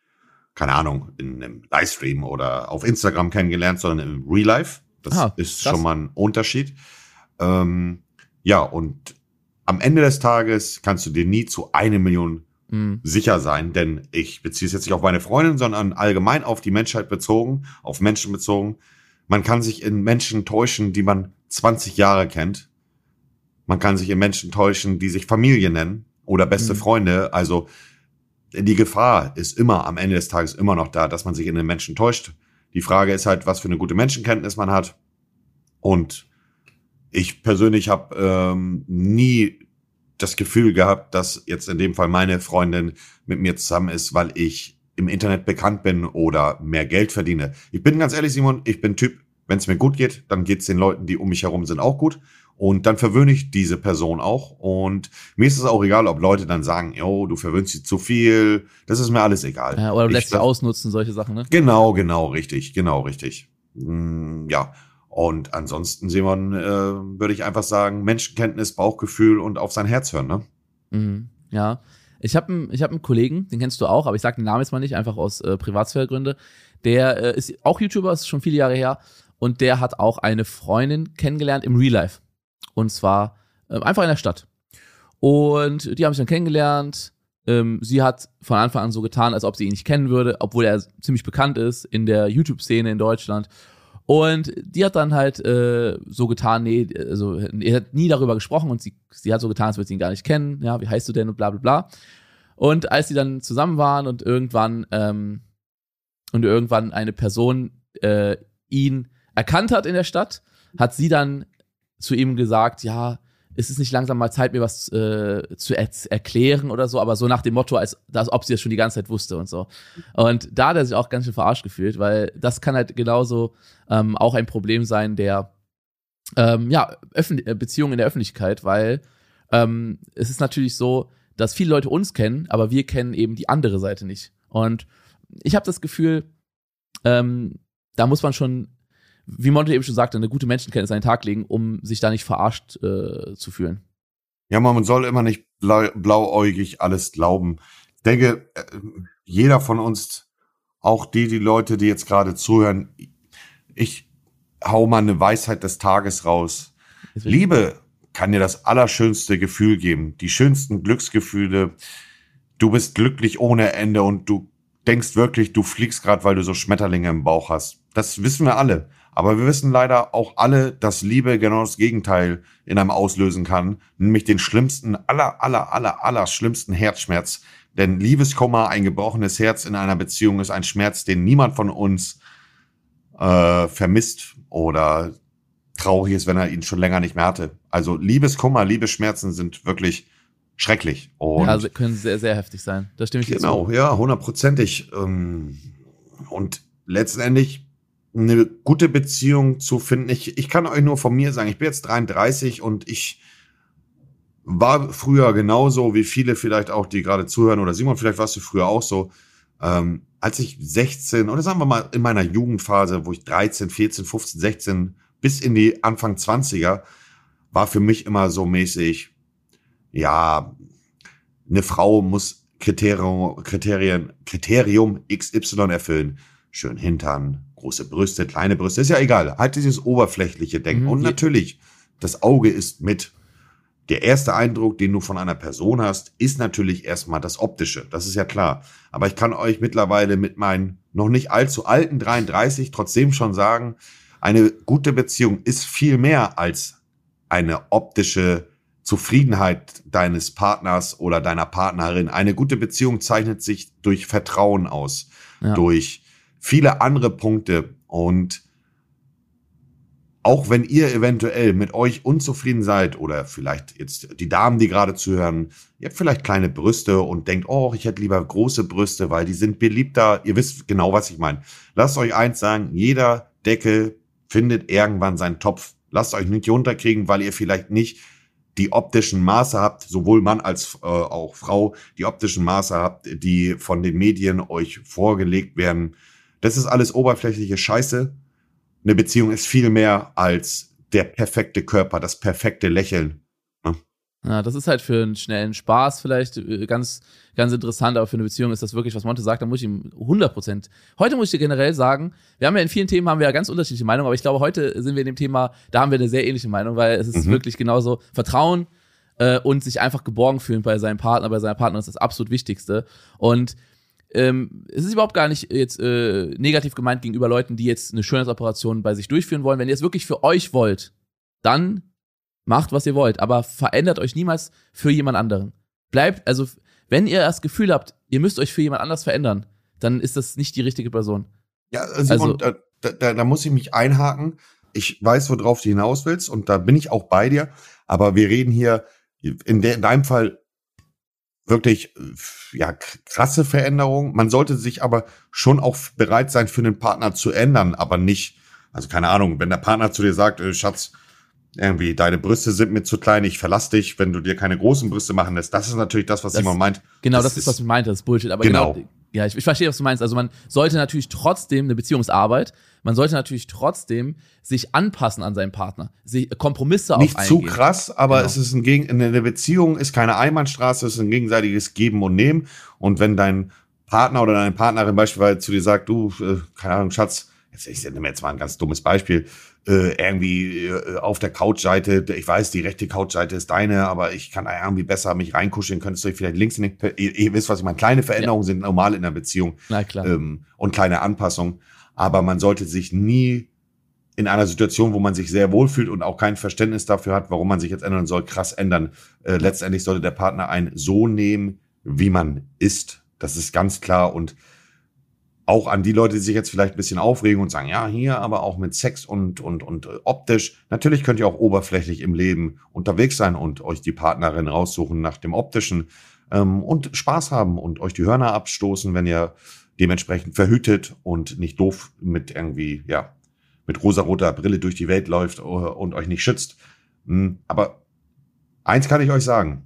keine Ahnung, in einem Livestream oder auf Instagram kennengelernt, sondern im Real Life. Das ah, ist krass. schon mal ein Unterschied. Ähm, ja, und am Ende des Tages kannst du dir nie zu eine Million mhm. sicher sein, denn ich beziehe es jetzt nicht auf meine Freundin, sondern allgemein auf die Menschheit bezogen, auf Menschen bezogen. Man kann sich in Menschen täuschen, die man 20 Jahre kennt. Man kann sich in Menschen täuschen, die sich Familie nennen oder beste mhm. Freunde. Also die Gefahr ist immer am Ende des Tages immer noch da, dass man sich in den Menschen täuscht. Die Frage ist halt, was für eine gute Menschenkenntnis man hat. Und ich persönlich habe ähm, nie das Gefühl gehabt, dass jetzt in dem Fall meine Freundin mit mir zusammen ist, weil ich im Internet bekannt bin oder mehr Geld verdiene. Ich bin ganz ehrlich, Simon, ich bin Typ, wenn es mir gut geht, dann geht es den Leuten, die um mich herum sind, auch gut. Und dann verwöhne ich diese Person auch. Und mir ist es auch egal, ob Leute dann sagen, oh, du verwöhnst sie zu viel. Das ist mir alles egal. Ja, oder du lässt sie ausnutzen, solche Sachen, ne? Genau, genau, richtig, genau, richtig. Mm, ja. Und ansonsten, Simon, äh, würde ich einfach sagen, Menschenkenntnis, Bauchgefühl und auf sein Herz hören, ne? Mhm, ja. Ich habe einen, ich hab einen Kollegen, den kennst du auch, aber ich sage den Namen jetzt mal nicht, einfach aus äh, Privatsphäregründe. Der äh, ist auch YouTuber, ist schon viele Jahre her. Und der hat auch eine Freundin kennengelernt im Real Life. Und zwar äh, einfach in der Stadt. Und die haben sich dann kennengelernt. Ähm, sie hat von Anfang an so getan, als ob sie ihn nicht kennen würde, obwohl er ziemlich bekannt ist in der YouTube-Szene in Deutschland. Und die hat dann halt äh, so getan, nee, also er hat nie darüber gesprochen und sie, sie hat so getan, als würde sie ihn gar nicht kennen. Ja, wie heißt du denn und bla bla bla. Und als sie dann zusammen waren und irgendwann ähm, und irgendwann eine Person äh, ihn erkannt hat in der Stadt, hat sie dann zu ihm gesagt, ja, ist es nicht langsam mal Zeit, mir was äh, zu er erklären oder so, aber so nach dem Motto, als, als ob sie das schon die ganze Zeit wusste und so. Und da hat er sich auch ganz schön verarscht gefühlt, weil das kann halt genauso ähm, auch ein Problem sein der ähm, ja, äh, Beziehung in der Öffentlichkeit, weil ähm, es ist natürlich so, dass viele Leute uns kennen, aber wir kennen eben die andere Seite nicht. Und ich habe das Gefühl, ähm, da muss man schon, wie Monte eben schon sagte, eine gute Menschenkenntnis an den Tag legen, um sich da nicht verarscht äh, zu fühlen. Ja, man soll immer nicht blau, blauäugig alles glauben. Ich denke, äh, jeder von uns, auch die, die Leute, die jetzt gerade zuhören, ich hau mal eine Weisheit des Tages raus. Liebe kann dir das allerschönste Gefühl geben, die schönsten Glücksgefühle. Du bist glücklich ohne Ende und du denkst wirklich, du fliegst gerade, weil du so Schmetterlinge im Bauch hast. Das wissen wir alle. Aber wir wissen leider auch alle, dass Liebe genau das Gegenteil in einem auslösen kann, nämlich den schlimmsten, aller, aller, aller, aller schlimmsten Herzschmerz. Denn Liebeskummer, ein gebrochenes Herz in einer Beziehung ist ein Schmerz, den niemand von uns äh, vermisst oder traurig ist, wenn er ihn schon länger nicht mehr hatte. Also Liebeskummer, Liebesschmerzen sind wirklich schrecklich. Und ja, also können sehr, sehr heftig sein. Das stimme ich Genau, zu. ja, hundertprozentig. Ähm, und letztendlich eine gute Beziehung zu finden. Ich, ich kann euch nur von mir sagen, ich bin jetzt 33 und ich war früher genauso wie viele vielleicht auch, die gerade zuhören oder Simon, vielleicht warst du früher auch so. Ähm, als ich 16 oder sagen wir mal in meiner Jugendphase, wo ich 13, 14, 15, 16 bis in die Anfang 20er, war für mich immer so mäßig, ja, eine Frau muss Kriterium, Kriterien, Kriterium XY erfüllen. Schön Hintern, große Brüste, kleine Brüste, ist ja egal. Halt dieses oberflächliche Denken. Mhm. Und natürlich, das Auge ist mit. Der erste Eindruck, den du von einer Person hast, ist natürlich erstmal das Optische. Das ist ja klar. Aber ich kann euch mittlerweile mit meinen noch nicht allzu alten 33 trotzdem schon sagen, eine gute Beziehung ist viel mehr als eine optische Zufriedenheit deines Partners oder deiner Partnerin. Eine gute Beziehung zeichnet sich durch Vertrauen aus, ja. durch viele andere Punkte und auch wenn ihr eventuell mit euch unzufrieden seid oder vielleicht jetzt die Damen, die gerade zuhören, ihr habt vielleicht kleine Brüste und denkt, oh, ich hätte lieber große Brüste, weil die sind beliebter. Ihr wisst genau, was ich meine. Lasst euch eins sagen, jeder Deckel findet irgendwann seinen Topf. Lasst euch nicht runterkriegen, weil ihr vielleicht nicht die optischen Maße habt, sowohl Mann als äh, auch Frau, die optischen Maße habt, die von den Medien euch vorgelegt werden. Das ist alles oberflächliche Scheiße eine Beziehung ist viel mehr als der perfekte Körper, das perfekte Lächeln. Ne? Ja, das ist halt für einen schnellen Spaß vielleicht äh, ganz, ganz interessant, aber für eine Beziehung ist das wirklich, was Monte sagt, da muss ich ihm 100 Prozent. Heute muss ich dir generell sagen, wir haben ja in vielen Themen haben wir ja ganz unterschiedliche Meinungen, aber ich glaube, heute sind wir in dem Thema, da haben wir eine sehr ähnliche Meinung, weil es ist mhm. wirklich genauso Vertrauen äh, und sich einfach geborgen fühlen bei seinem Partner, bei seiner Partnerin ist das absolut Wichtigste. Und ähm, es ist überhaupt gar nicht jetzt äh, negativ gemeint gegenüber Leuten, die jetzt eine Schönheitsoperation bei sich durchführen wollen. Wenn ihr es wirklich für euch wollt, dann macht, was ihr wollt, aber verändert euch niemals für jemand anderen. Bleibt, also, wenn ihr das Gefühl habt, ihr müsst euch für jemand anders verändern, dann ist das nicht die richtige Person. Ja, Simon, also, da, da, da muss ich mich einhaken. Ich weiß, worauf du hinaus willst und da bin ich auch bei dir. Aber wir reden hier in, de, in deinem Fall wirklich ja krasse Veränderung. Man sollte sich aber schon auch bereit sein, für den Partner zu ändern, aber nicht, also keine Ahnung, wenn der Partner zu dir sagt, äh, Schatz, irgendwie deine Brüste sind mir zu klein, ich verlass dich, wenn du dir keine großen Brüste machen lässt. Das ist natürlich das, was das, Simon meint. Genau, das, das ist, was ich meinte, das ist Bullshit. Aber genau, genau ja, ich, ich verstehe, was du meinst. Also man sollte natürlich trotzdem eine Beziehungsarbeit, man sollte natürlich trotzdem sich anpassen an seinen Partner, sich Kompromisse Nicht auch zu krass, aber genau. es ist ein Gegen eine Beziehung ist keine Einbahnstraße, es ist ein gegenseitiges Geben und Nehmen. Und wenn dein Partner oder deine Partnerin beispielsweise zu dir sagt, du, äh, keine Ahnung, Schatz, jetzt ich nehme jetzt mal ein ganz dummes Beispiel, äh, irgendwie äh, auf der Couchseite, ich weiß, die rechte Couchseite ist deine, aber ich kann irgendwie besser mich reinkuscheln, könntest du vielleicht links in ihr, ihr wisst, was ich meine. Kleine Veränderungen ja. sind normal in der Beziehung. Na klar. Ähm, und kleine Anpassungen. Aber man sollte sich nie in einer Situation, wo man sich sehr wohlfühlt und auch kein Verständnis dafür hat, warum man sich jetzt ändern soll, krass ändern. Äh, letztendlich sollte der Partner einen so nehmen, wie man ist. Das ist ganz klar und auch an die Leute, die sich jetzt vielleicht ein bisschen aufregen und sagen, ja, hier aber auch mit Sex und, und, und äh, optisch. Natürlich könnt ihr auch oberflächlich im Leben unterwegs sein und euch die Partnerin raussuchen nach dem optischen ähm, und Spaß haben und euch die Hörner abstoßen, wenn ihr dementsprechend verhütet und nicht doof mit irgendwie, ja, mit rosaroter Brille durch die Welt läuft äh, und euch nicht schützt. Hm, aber eins kann ich euch sagen,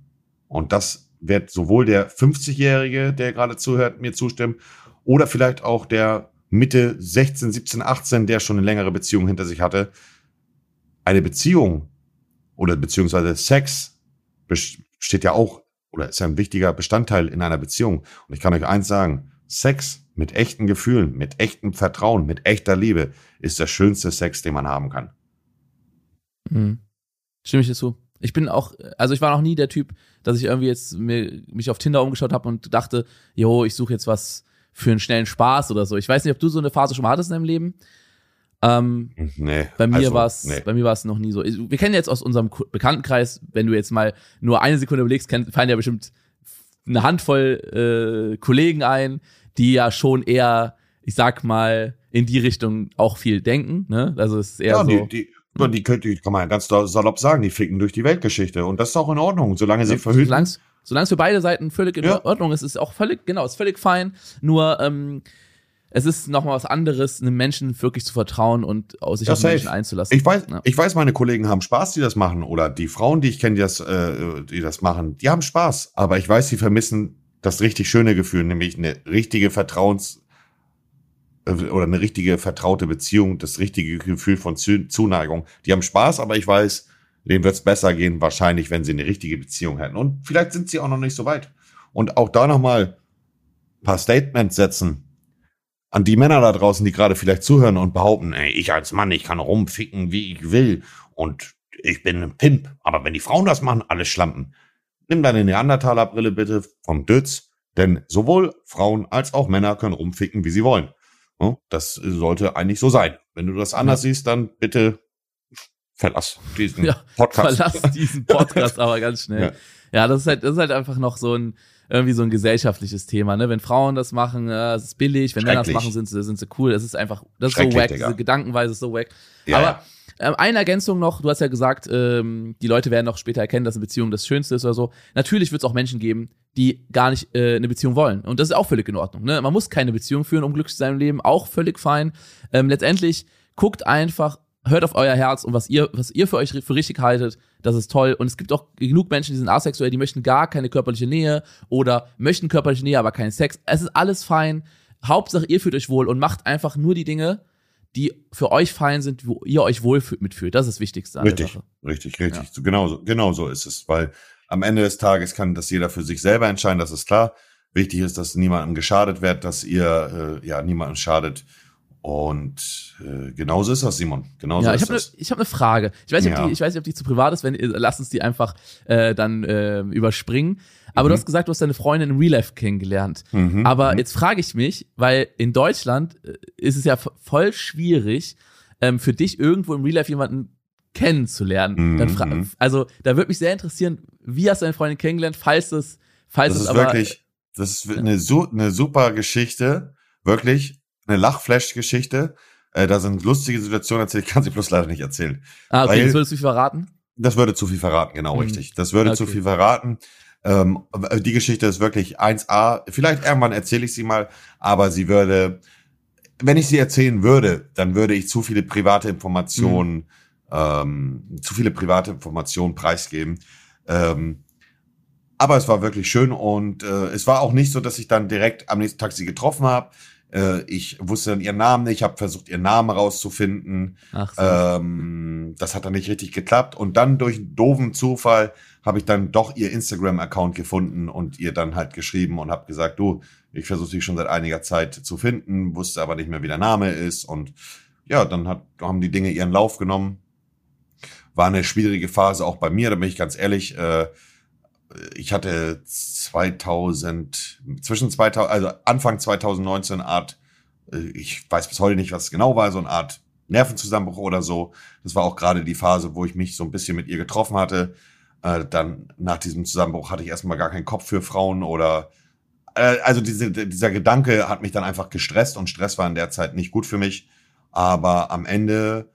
und das wird sowohl der 50-Jährige, der gerade zuhört, mir zustimmen, oder vielleicht auch der Mitte 16, 17, 18, der schon eine längere Beziehung hinter sich hatte. Eine Beziehung oder beziehungsweise Sex steht ja auch oder ist ja ein wichtiger Bestandteil in einer Beziehung. Und ich kann euch eins sagen, Sex mit echten Gefühlen, mit echtem Vertrauen, mit echter Liebe ist der schönste Sex, den man haben kann. Mhm. Stimme ich dir zu. Ich bin auch, also ich war noch nie der Typ, dass ich irgendwie jetzt mir, mich auf Tinder umgeschaut habe und dachte, jo, ich suche jetzt was für einen schnellen Spaß oder so. Ich weiß nicht, ob du so eine Phase schon mal hattest in deinem Leben. Ähm, nee, bei mir also, war es, nee. bei mir war es noch nie so. Wir kennen jetzt aus unserem Bekanntenkreis, wenn du jetzt mal nur eine Sekunde überlegst, fallen ja bestimmt eine Handvoll äh, Kollegen ein, die ja schon eher, ich sag mal, in die Richtung auch viel denken. Ne? Also es ist eher ja, so. Die, die, die, die, könnt, die kann man ganz salopp sagen, die ficken durch die Weltgeschichte. Und das ist auch in Ordnung, solange sie verhüten. Solange es für beide Seiten völlig in ja. Ordnung ist, ist auch völlig, genau, ist völlig fein. Nur ähm, es ist nochmal was anderes, einem Menschen wirklich zu vertrauen und aus sich auf Menschen einzulassen. Ich weiß, ja. ich weiß, meine Kollegen haben Spaß, die das machen, oder die Frauen, die ich kenne, die das, äh, die das machen, die haben Spaß. Aber ich weiß, sie vermissen das richtig schöne Gefühl, nämlich eine richtige Vertrauens- äh, oder eine richtige vertraute Beziehung, das richtige Gefühl von Zuneigung. Die haben Spaß, aber ich weiß, denen wird es besser gehen, wahrscheinlich, wenn sie eine richtige Beziehung hätten. Und vielleicht sind sie auch noch nicht so weit. Und auch da nochmal paar Statements setzen an die Männer da draußen, die gerade vielleicht zuhören und behaupten, ey, ich als Mann, ich kann rumficken, wie ich will. Und ich bin ein Pimp. Aber wenn die Frauen das machen, alles Schlampen. Nimm deine Neandertaler-Brille bitte vom Dötz. Denn sowohl Frauen als auch Männer können rumficken, wie sie wollen. Das sollte eigentlich so sein. Wenn du das anders ja. siehst, dann bitte verlass diesen ja, Podcast. Verlass diesen Podcast (laughs) aber ganz schnell. Ja. ja, das ist halt, das ist halt einfach noch so ein, irgendwie so ein gesellschaftliches Thema, ne? Wenn Frauen das machen, äh, es ist billig, wenn Männer das machen, sind sie, sind sie cool. Das ist einfach, das ist so wack, Digga. diese Gedankenweise ist so wack. Ja, aber ähm, eine Ergänzung noch, du hast ja gesagt, ähm, die Leute werden noch später erkennen, dass eine Beziehung das Schönste ist oder so. Natürlich wird es auch Menschen geben, die gar nicht äh, eine Beziehung wollen. Und das ist auch völlig in Ordnung. Ne? Man muss keine Beziehung führen, um glücklich zu sein im Leben, auch völlig fein. Ähm, letztendlich guckt einfach, hört auf euer Herz und was ihr, was ihr für euch für richtig haltet, das ist toll. Und es gibt auch genug Menschen, die sind asexuell, die möchten gar keine körperliche Nähe oder möchten körperliche Nähe, aber keinen Sex. Es ist alles fein. Hauptsache, ihr fühlt euch wohl und macht einfach nur die Dinge, die für euch fein sind, wo ihr euch wohl mitfühlt. Das ist das Wichtigste an richtig, der Sache. Richtig, richtig. Ja. Genau, so, genau so ist es. Weil am Ende des Tages kann das jeder für sich selber entscheiden, das ist klar. Wichtig ist, dass niemandem geschadet wird, dass ihr äh, ja niemandem schadet, und äh, genauso ist das, Simon. Genauso ja, ich habe eine hab ne Frage. Ich weiß, nicht, ja. ob die, ich weiß nicht, ob die zu privat ist. Wenn, lass uns die einfach äh, dann äh, überspringen. Aber mhm. du hast gesagt, du hast deine Freundin in Real Life kennengelernt. Mhm. Aber mhm. jetzt frage ich mich, weil in Deutschland äh, ist es ja voll schwierig, ähm, für dich irgendwo im Real Life jemanden kennenzulernen. Dann mhm. also da würde mich sehr interessieren, wie hast du deine Freundin kennengelernt, falls es, falls das es ist aber, wirklich, das ist eine, eine super Geschichte, wirklich eine Lachflash-Geschichte. Äh, da sind lustige Situationen erzählt, ich (laughs) kann sie bloß leider nicht erzählen. Ah, okay, das würde zu viel verraten? Das würde zu viel verraten, genau, mhm. richtig. Das würde okay. zu viel verraten. Ähm, die Geschichte ist wirklich 1A. Vielleicht irgendwann erzähle ich sie mal, aber sie würde, wenn ich sie erzählen würde, dann würde ich zu viele private Informationen, mhm. ähm, zu viele private Informationen preisgeben. Ähm, aber es war wirklich schön und äh, es war auch nicht so, dass ich dann direkt am nächsten Tag sie getroffen habe. Äh, ich wusste dann ihren Namen nicht, habe versucht, ihren Namen rauszufinden. Ach so. ähm, das hat dann nicht richtig geklappt. Und dann durch einen doofen Zufall habe ich dann doch ihr Instagram-Account gefunden und ihr dann halt geschrieben und habe gesagt, du, ich versuche sie schon seit einiger Zeit zu finden, wusste aber nicht mehr, wie der Name ist. Und ja, dann hat, haben die Dinge ihren Lauf genommen. War eine schwierige Phase auch bei mir, da bin ich ganz ehrlich. Äh, ich hatte 2000, zwischen 2000, also Anfang 2019 eine Art, äh, ich weiß bis heute nicht, was es genau war, so eine Art Nervenzusammenbruch oder so. Das war auch gerade die Phase, wo ich mich so ein bisschen mit ihr getroffen hatte. Äh, dann nach diesem Zusammenbruch hatte ich erstmal gar keinen Kopf für Frauen oder äh, also diese, dieser Gedanke hat mich dann einfach gestresst und Stress war in der Zeit nicht gut für mich. Aber am Ende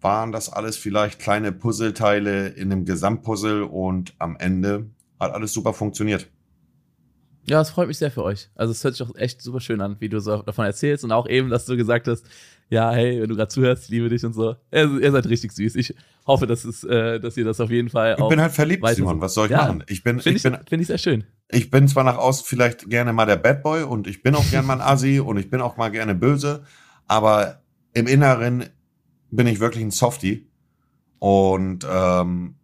waren das alles vielleicht kleine Puzzleteile in einem Gesamtpuzzle und am Ende hat alles super funktioniert. Ja, es freut mich sehr für euch. Also es hört sich auch echt super schön an, wie du so davon erzählst und auch eben, dass du gesagt hast, ja, hey, wenn du gerade zuhörst, liebe dich und so. Ihr, ihr seid richtig süß. Ich hoffe, dass, es, äh, dass ihr das auf jeden Fall auch. Ich bin halt verliebt, Simon. Was soll ich ja, machen? Ich bin, find ich, ich bin, finde ich sehr schön. Ich bin zwar nach außen vielleicht gerne mal der Bad Boy und ich bin auch gerne mal ein Assi und ich bin auch mal gerne böse, aber im Inneren bin ich wirklich ein Softie und ähm,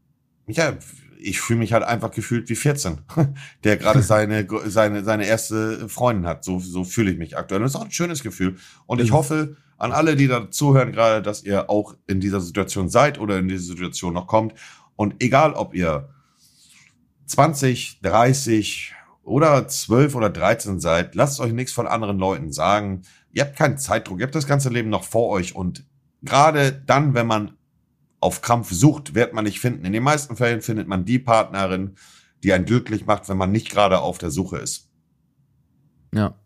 ja, ich fühle mich halt einfach gefühlt wie 14, (laughs) der gerade (laughs) seine, seine, seine erste Freundin hat. So, so fühle ich mich aktuell. Und das ist auch ein schönes Gefühl. Und ich hoffe an alle, die da zuhören gerade, dass ihr auch in dieser Situation seid oder in dieser Situation noch kommt. Und egal, ob ihr 20, 30 oder 12 oder 13 seid, lasst euch nichts von anderen Leuten sagen. Ihr habt keinen Zeitdruck, ihr habt das ganze Leben noch vor euch und gerade dann, wenn man auf Krampf sucht, wird man nicht finden. In den meisten Fällen findet man die Partnerin, die einen glücklich macht, wenn man nicht gerade auf der Suche ist. Ja.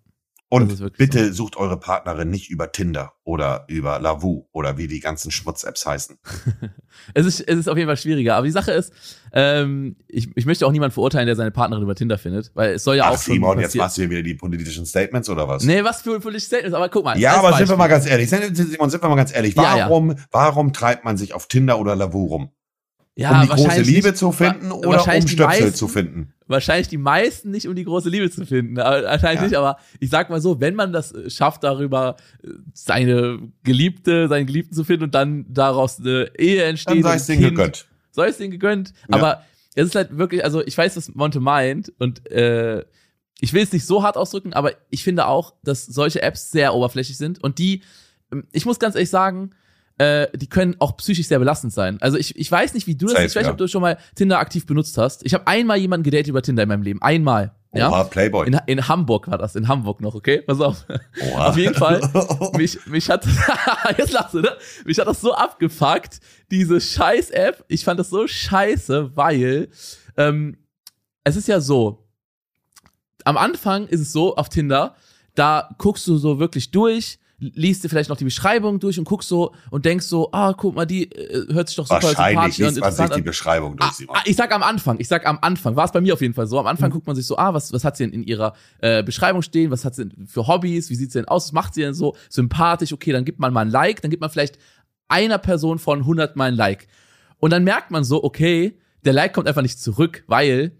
Und bitte so. sucht eure Partnerin nicht über Tinder oder über Lavu oder wie die ganzen Schmutz-Apps heißen. (laughs) es, ist, es ist auf jeden Fall schwieriger. Aber die Sache ist, ähm, ich, ich möchte auch niemanden verurteilen, der seine Partnerin über Tinder findet, weil es soll ja Ach, auch. Simon, jetzt machst du hier wieder die politischen Statements oder was? Nee, was für politische Statements? Aber guck mal. Ja, aber Beispiel. sind wir mal ganz ehrlich. Simon, sind wir mal ganz ehrlich. Warum, ja, ja. warum treibt man sich auf Tinder oder Lavu rum? Ja, um die große Liebe zu finden oder um Stöpsel meisten, zu finden? Wahrscheinlich die meisten nicht, um die große Liebe zu finden. Wahrscheinlich ja. nicht, aber ich sag mal so, wenn man das äh, schafft, darüber äh, seine Geliebte, seinen Geliebten zu finden und dann daraus eine Ehe entsteht. Dann sei es denen gegönnt. Sei es denen gegönnt. Ja. Aber es ist halt wirklich, also ich weiß, was Monte meint und äh, ich will es nicht so hart ausdrücken, aber ich finde auch, dass solche Apps sehr oberflächlich sind und die, ähm, ich muss ganz ehrlich sagen, äh, die können auch psychisch sehr belastend sein. Also ich, ich weiß nicht, wie du das, Safe, ich weiß nicht, ja. ob du schon mal Tinder aktiv benutzt hast. Ich habe einmal jemanden gedatet über Tinder in meinem Leben. Einmal. Ja? Oha, Playboy. In, in Hamburg war das, in Hamburg noch, okay? Pass auf. Oha. Auf jeden Fall. (laughs) Mich, mich hat, (laughs) jetzt lachst du, ne? Mich hat das so abgefuckt, diese Scheiß-App. Ich fand das so scheiße, weil, ähm, es ist ja so, am Anfang ist es so auf Tinder, da guckst du so wirklich durch, liest dir vielleicht noch die Beschreibung durch und guckst so und denkst so, ah, guck mal, die äh, hört sich doch super Wahrscheinlich liest man sich die Beschreibung durch. Ah, ah, ich sag am Anfang, ich sag am Anfang, war es bei mir auf jeden Fall so. Am Anfang mhm. guckt man sich so, ah, was, was hat sie denn in ihrer äh, Beschreibung stehen, was hat sie denn für Hobbys, wie sieht sie denn aus, was macht sie denn so sympathisch, okay, dann gibt man mal ein Like, dann gibt man vielleicht einer Person von 100 mal ein Like. Und dann merkt man so, okay, der Like kommt einfach nicht zurück, weil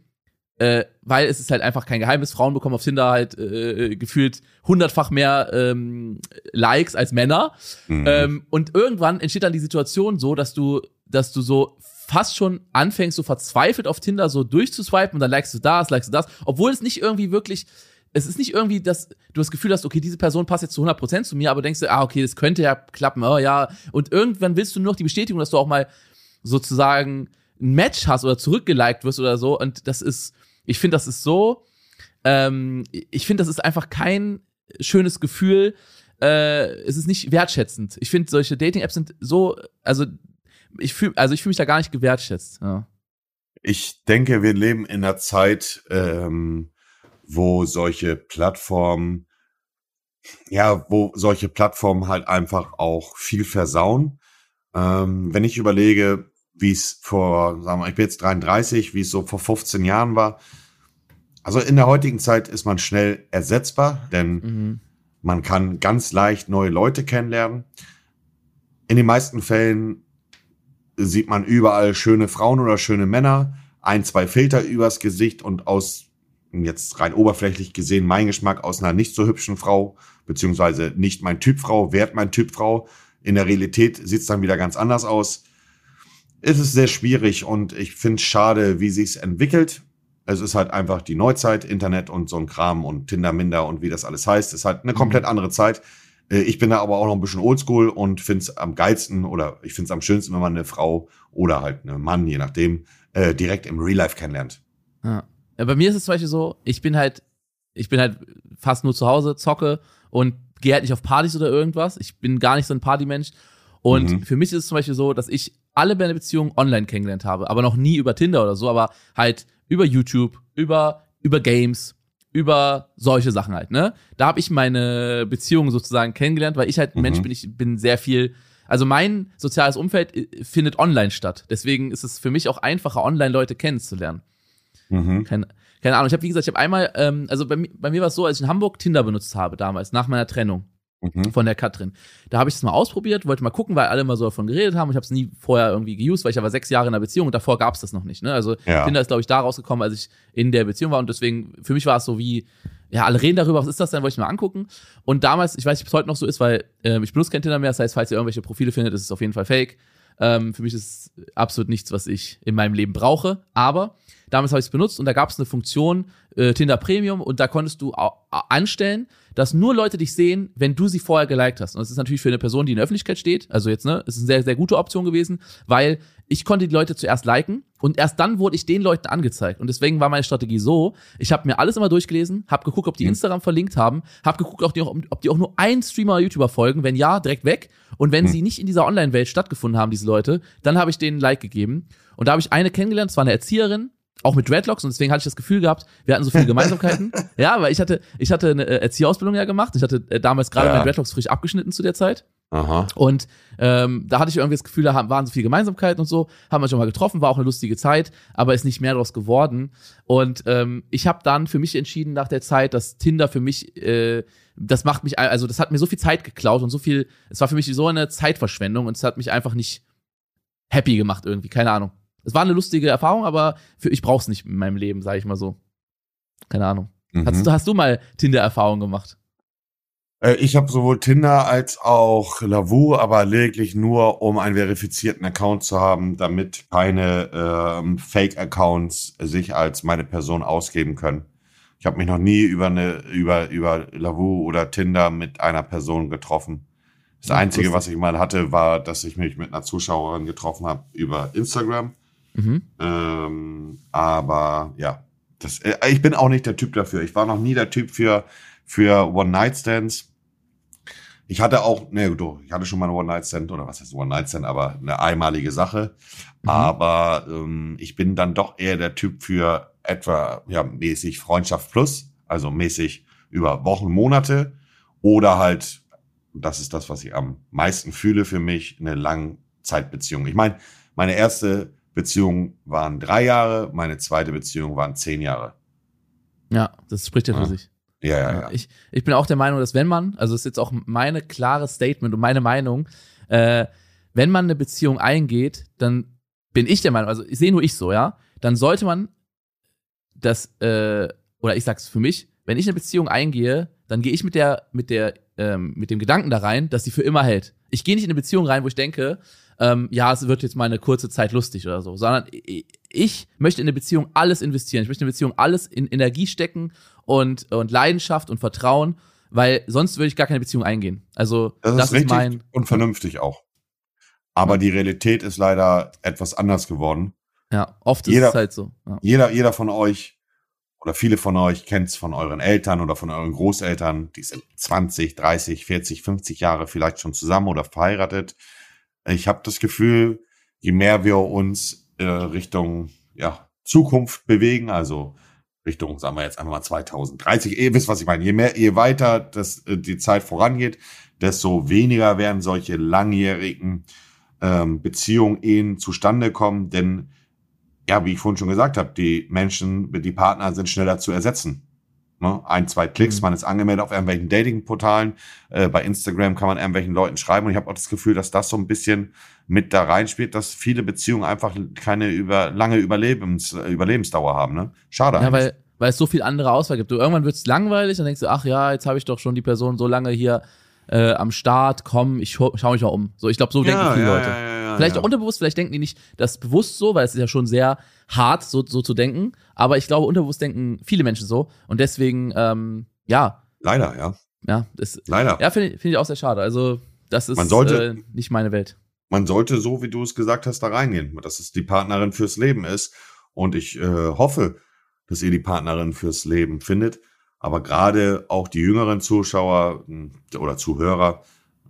äh, weil es ist halt einfach kein Geheimnis. Frauen bekommen auf Tinder halt äh, gefühlt hundertfach mehr ähm, Likes als Männer. Mhm. Ähm, und irgendwann entsteht dann die Situation so, dass du, dass du so fast schon anfängst, so verzweifelt auf Tinder so durchzuswipen und dann likest du das, likest du das, obwohl es nicht irgendwie wirklich es ist nicht irgendwie, dass du das Gefühl hast, okay, diese Person passt jetzt zu 100% zu mir, aber denkst du, ah, okay, das könnte ja klappen, oh ja. Und irgendwann willst du nur noch die Bestätigung, dass du auch mal sozusagen ein Match hast oder zurückgeliked wirst oder so. Und das ist, ich finde, das ist so, ähm, ich finde, das ist einfach kein schönes Gefühl. Äh, es ist nicht wertschätzend. Ich finde, solche Dating-Apps sind so, also ich fühle, also ich fühle mich da gar nicht gewertschätzt. Ja. Ich denke, wir leben in einer Zeit, ähm, wo solche Plattformen, ja, wo solche Plattformen halt einfach auch viel versauen. Ähm, wenn ich überlege, wie es vor, sagen wir, ich bin jetzt 33, wie es so vor 15 Jahren war. Also in der heutigen Zeit ist man schnell ersetzbar, denn mhm. man kann ganz leicht neue Leute kennenlernen. In den meisten Fällen sieht man überall schöne Frauen oder schöne Männer, ein, zwei Filter übers Gesicht und aus, jetzt rein oberflächlich gesehen, mein Geschmack aus einer nicht so hübschen Frau, beziehungsweise nicht mein Typ Frau, wert mein Typ Frau. In der Realität sieht es dann wieder ganz anders aus ist es sehr schwierig und ich finde es schade, wie sich's entwickelt. Es ist halt einfach die Neuzeit, Internet und so ein Kram und Tinder Minder und wie das alles heißt. Es ist halt eine mhm. komplett andere Zeit. Äh, ich bin da aber auch noch ein bisschen oldschool und finde es am geilsten oder ich finde es am schönsten, wenn man eine Frau oder halt einen Mann, je nachdem, äh, direkt im Real Life kennenlernt. Ja. ja. Bei mir ist es zum Beispiel so, ich bin halt, ich bin halt fast nur zu Hause, zocke und gehe halt nicht auf Partys oder irgendwas. Ich bin gar nicht so ein Partymensch. Und mhm. für mich ist es zum Beispiel so, dass ich alle meine Beziehungen online kennengelernt habe, aber noch nie über Tinder oder so, aber halt über YouTube, über, über Games, über solche Sachen halt, ne? Da habe ich meine Beziehungen sozusagen kennengelernt, weil ich halt ein mhm. Mensch bin, ich bin sehr viel, also mein soziales Umfeld äh, findet online statt. Deswegen ist es für mich auch einfacher, online Leute kennenzulernen. Mhm. Keine, keine Ahnung, ich habe, wie gesagt, ich habe einmal, ähm, also bei, bei mir war es so, als ich in Hamburg Tinder benutzt habe damals, nach meiner Trennung mhm. von der Katrin. Da habe ich das mal ausprobiert, wollte mal gucken, weil alle immer so davon geredet haben. Ich habe es nie vorher irgendwie geused, weil ich aber sechs Jahre in einer Beziehung und davor gab es das noch nicht. Ne? Also ja. Tinder ist, glaube ich, da rausgekommen, als ich in der Beziehung war und deswegen, für mich war es so wie, ja, alle reden darüber, was ist das denn, wollte ich mal angucken. Und damals, ich weiß nicht, ob es heute noch so ist, weil äh, ich benutze kein Tinder mehr, das heißt, falls ihr irgendwelche Profile findet, ist es auf jeden Fall fake. Ähm, für mich ist es absolut nichts, was ich in meinem Leben brauche. Aber damals habe ich es benutzt und da gab es eine Funktion, äh, Tinder Premium, und da konntest du anstellen, dass nur Leute dich sehen, wenn du sie vorher geliked hast. Und das ist natürlich für eine Person, die in der Öffentlichkeit steht, also jetzt, ne, ist eine sehr, sehr gute Option gewesen, weil ich konnte die Leute zuerst liken und erst dann wurde ich den Leuten angezeigt. Und deswegen war meine Strategie so, ich habe mir alles immer durchgelesen, habe geguckt, ob die mhm. Instagram verlinkt haben, habe geguckt, ob die, auch, ob die auch nur einen Streamer oder YouTuber folgen. Wenn ja, direkt weg. Und wenn mhm. sie nicht in dieser Online-Welt stattgefunden haben, diese Leute, dann habe ich denen ein Like gegeben. Und da habe ich eine kennengelernt, das war eine Erzieherin, auch mit Dreadlocks und deswegen hatte ich das Gefühl gehabt, wir hatten so viele (laughs) Gemeinsamkeiten. ja, weil ich hatte, ich hatte eine äh, Erzieherausbildung ja gemacht. Ich hatte äh, damals gerade ja. meine Dreadlocks frisch abgeschnitten zu der Zeit. Aha. Und ähm, da hatte ich irgendwie das Gefühl, da waren so viele Gemeinsamkeiten und so, haben wir schon mal getroffen, war auch eine lustige Zeit, aber ist nicht mehr daraus geworden. Und ähm, ich habe dann für mich entschieden nach der Zeit, dass Tinder für mich, äh, das macht mich, also das hat mir so viel Zeit geklaut und so viel, es war für mich so eine Zeitverschwendung und es hat mich einfach nicht happy gemacht irgendwie, keine Ahnung. Es war eine lustige Erfahrung, aber für, ich brauch's nicht in meinem Leben, sage ich mal so. Keine Ahnung. Mhm. Hast, hast du mal Tinder-Erfahrung gemacht? Äh, ich habe sowohl Tinder als auch Lavu, aber lediglich nur, um einen verifizierten Account zu haben, damit keine ähm, Fake-Accounts sich als meine Person ausgeben können. Ich habe mich noch nie über eine über über Lavu oder Tinder mit einer Person getroffen. Das Einzige, was ich mal hatte, war, dass ich mich mit einer Zuschauerin getroffen habe über Instagram. Mhm. Ähm, aber ja, das, äh, ich bin auch nicht der Typ dafür. Ich war noch nie der Typ für, für One-Night-Stands. Ich hatte auch, ne, du, ich hatte schon mal eine One-Night-Stand, oder was heißt One-Night-Stand, aber eine einmalige Sache. Mhm. Aber ähm, ich bin dann doch eher der Typ für etwa, ja, mäßig Freundschaft plus, also mäßig über Wochen, Monate oder halt, das ist das, was ich am meisten fühle für mich, eine Langzeitbeziehung. Ich meine, meine erste Beziehung waren drei Jahre, meine zweite Beziehung waren zehn Jahre. Ja, das spricht ja für ja. sich. Ja, ja, ja. Ich, ich bin auch der Meinung, dass wenn man, also das ist jetzt auch meine klare Statement und meine Meinung, äh, wenn man eine Beziehung eingeht, dann bin ich der Meinung, also ich sehe nur ich so, ja, dann sollte man das, äh, oder ich sag's für mich, wenn ich eine Beziehung eingehe, dann gehe ich mit der, mit der, ähm, mit dem Gedanken da rein, dass sie für immer hält. Ich gehe nicht in eine Beziehung rein, wo ich denke, ähm, ja, es wird jetzt mal eine kurze Zeit lustig oder so, sondern ich möchte in eine Beziehung alles investieren. Ich möchte in eine Beziehung alles in Energie stecken und, und Leidenschaft und Vertrauen, weil sonst würde ich gar keine Beziehung eingehen. Also das, das ist, ist mein und vernünftig auch. Aber ja. die Realität ist leider etwas anders geworden. Ja, oft jeder, ist es halt so. Ja. Jeder, jeder von euch oder viele von euch kennt es von euren Eltern oder von euren Großeltern, die sind 20, 30, 40, 50 Jahre vielleicht schon zusammen oder verheiratet. Ich habe das Gefühl, je mehr wir uns äh, Richtung ja, Zukunft bewegen, also Richtung, sagen wir jetzt einfach mal 2030, ihr wisst, was ich meine, je mehr, je weiter das, äh, die Zeit vorangeht, desto weniger werden solche langjährigen ähm, Beziehungen, Ehen zustande kommen, denn ja, wie ich vorhin schon gesagt habe, die Menschen, die Partner sind schneller zu ersetzen. Ne? Ein, zwei Klicks, mhm. man ist angemeldet auf irgendwelchen Dating-Portalen. Äh, bei Instagram kann man irgendwelchen Leuten schreiben. Und ich habe auch das Gefühl, dass das so ein bisschen mit da reinspielt, dass viele Beziehungen einfach keine über, lange Überlebens, Überlebensdauer haben. Ne? Schade. Ja, weil, weil es so viel andere Auswahl gibt. Du, irgendwann wird es langweilig, dann denkst du, ach ja, jetzt habe ich doch schon die Person so lange hier äh, am Start, komm, ich schaue mich mal um. So, ich glaube, so ja, denken viele ja, Leute. Ja, vielleicht auch unterbewusst, vielleicht denken die nicht das bewusst so, weil es ist ja schon sehr hart, so, so zu denken. Aber ich glaube, unterbewusst denken viele Menschen so. Und deswegen, ähm, ja. Leider, ja. Ja, das, Leider. Ja, finde find ich auch sehr schade. Also, das ist man sollte, äh, nicht meine Welt. Man sollte, so wie du es gesagt hast, da reingehen, dass es die Partnerin fürs Leben ist. Und ich äh, hoffe, dass ihr die Partnerin fürs Leben findet. Aber gerade auch die jüngeren Zuschauer hm, oder Zuhörer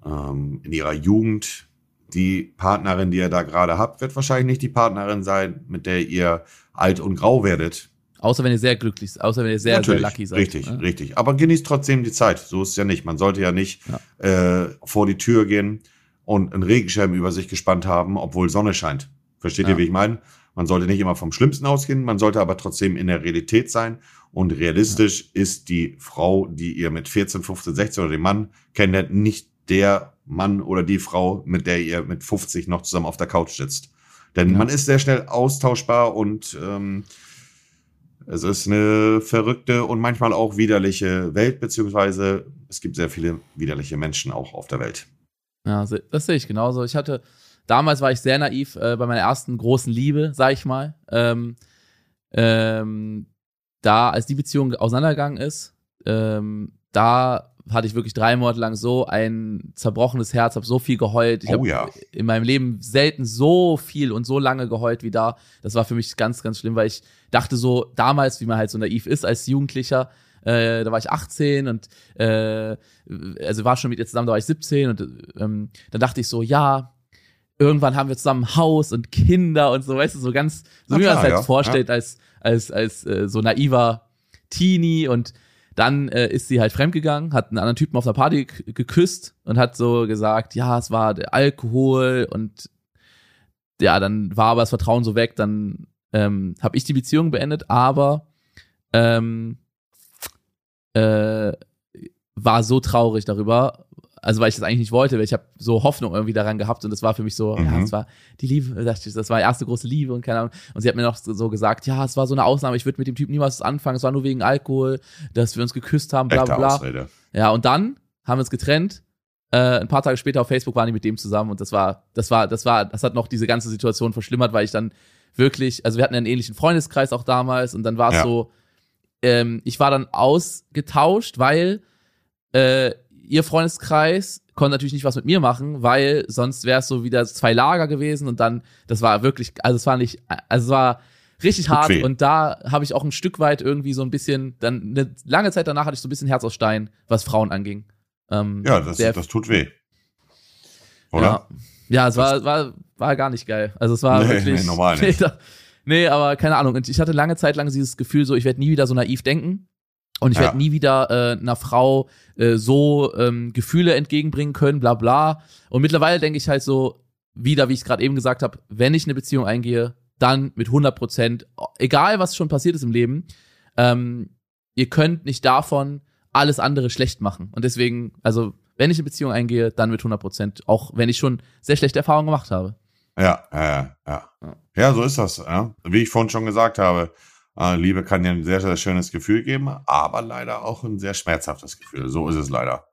ähm, in ihrer Jugend, die Partnerin, die ihr da gerade habt, wird wahrscheinlich nicht die Partnerin sein, mit der ihr alt und grau werdet. Außer wenn ihr sehr glücklich seid, außer wenn ihr sehr, Natürlich, sehr lucky seid. Richtig, ne? richtig. Aber genießt trotzdem die Zeit. So ist es ja nicht. Man sollte ja nicht ja. Äh, vor die Tür gehen und einen Regenschirm über sich gespannt haben, obwohl Sonne scheint. Versteht ja. ihr, wie ich meine? Man sollte nicht immer vom Schlimmsten ausgehen, man sollte aber trotzdem in der Realität sein. Und realistisch ja. ist die Frau, die ihr mit 14, 15, 16 oder den Mann kennenlernt, nicht der Mann oder die Frau, mit der ihr mit 50 noch zusammen auf der Couch sitzt. Denn ja. man ist sehr schnell austauschbar und ähm, es ist eine verrückte und manchmal auch widerliche Welt, beziehungsweise es gibt sehr viele widerliche Menschen auch auf der Welt. Ja, das sehe ich genauso. Ich hatte, damals war ich sehr naiv äh, bei meiner ersten großen Liebe, sag ich mal. Ähm, ähm, da, als die Beziehung auseinandergegangen ist, ähm, da hatte ich wirklich drei Monate lang so ein zerbrochenes Herz, habe so viel geheult. Ich oh, habe ja. in meinem Leben selten so viel und so lange geheult wie da. Das war für mich ganz, ganz schlimm, weil ich dachte so damals, wie man halt so naiv ist als Jugendlicher, äh, da war ich 18 und äh, also war schon mit ihr zusammen, da war ich 17 und ähm, dann dachte ich so, ja, irgendwann haben wir zusammen ein Haus und Kinder und so, weißt du, so ganz, so wie man es halt ja, vorstellt, ja. als, als, als äh, so naiver Teenie und dann äh, ist sie halt fremdgegangen, hat einen anderen Typen auf einer Party geküsst und hat so gesagt, ja, es war der Alkohol und ja, dann war aber das Vertrauen so weg, dann ähm, habe ich die Beziehung beendet, aber ähm, äh, war so traurig darüber, also weil ich das eigentlich nicht wollte, weil ich habe so Hoffnung irgendwie daran gehabt und das war für mich so, mhm. ja, das war die Liebe, das war die erste große Liebe und keine Ahnung. Und sie hat mir noch so gesagt, ja, es war so eine Ausnahme, ich würde mit dem Typ niemals anfangen, es war nur wegen Alkohol, dass wir uns geküsst haben, bla bla bla. Ja, und dann haben wir uns getrennt. Äh, ein paar Tage später auf Facebook waren die mit dem zusammen und das war, das war, das war, das hat noch diese ganze Situation verschlimmert, weil ich dann wirklich, also wir hatten einen ähnlichen Freundeskreis auch damals und dann war es ja. so, ähm, ich war dann ausgetauscht, weil äh, ihr Freundeskreis konnte natürlich nicht was mit mir machen, weil sonst wäre es so wieder zwei Lager gewesen und dann, das war wirklich, also es war nicht, also es war richtig hart und da habe ich auch ein Stück weit irgendwie so ein bisschen, dann eine lange Zeit danach hatte ich so ein bisschen Herz aus Stein, was Frauen anging. Ähm, ja, das, der, das tut weh. Oder? Ja, ja es war, war, war gar nicht geil. Also es war nee, wirklich. Nee, normal (laughs) nicht. Nee, nee, aber keine Ahnung. Und ich hatte lange Zeit lang dieses Gefühl, so ich werde nie wieder so naiv denken. Und ich ja. werde nie wieder äh, einer Frau äh, so ähm, Gefühle entgegenbringen können, bla bla. Und mittlerweile denke ich halt so, wieder, wie ich es gerade eben gesagt habe, wenn ich eine Beziehung eingehe, dann mit 100 Prozent, egal was schon passiert ist im Leben, ähm, ihr könnt nicht davon alles andere schlecht machen. Und deswegen, also wenn ich eine Beziehung eingehe, dann mit 100 Prozent, auch wenn ich schon sehr schlechte Erfahrungen gemacht habe. Ja, ja, ja. Ja, so ist das. Ja. Wie ich vorhin schon gesagt habe, äh, Liebe kann dir ein sehr, sehr schönes Gefühl geben, aber leider auch ein sehr schmerzhaftes Gefühl. So ist es leider.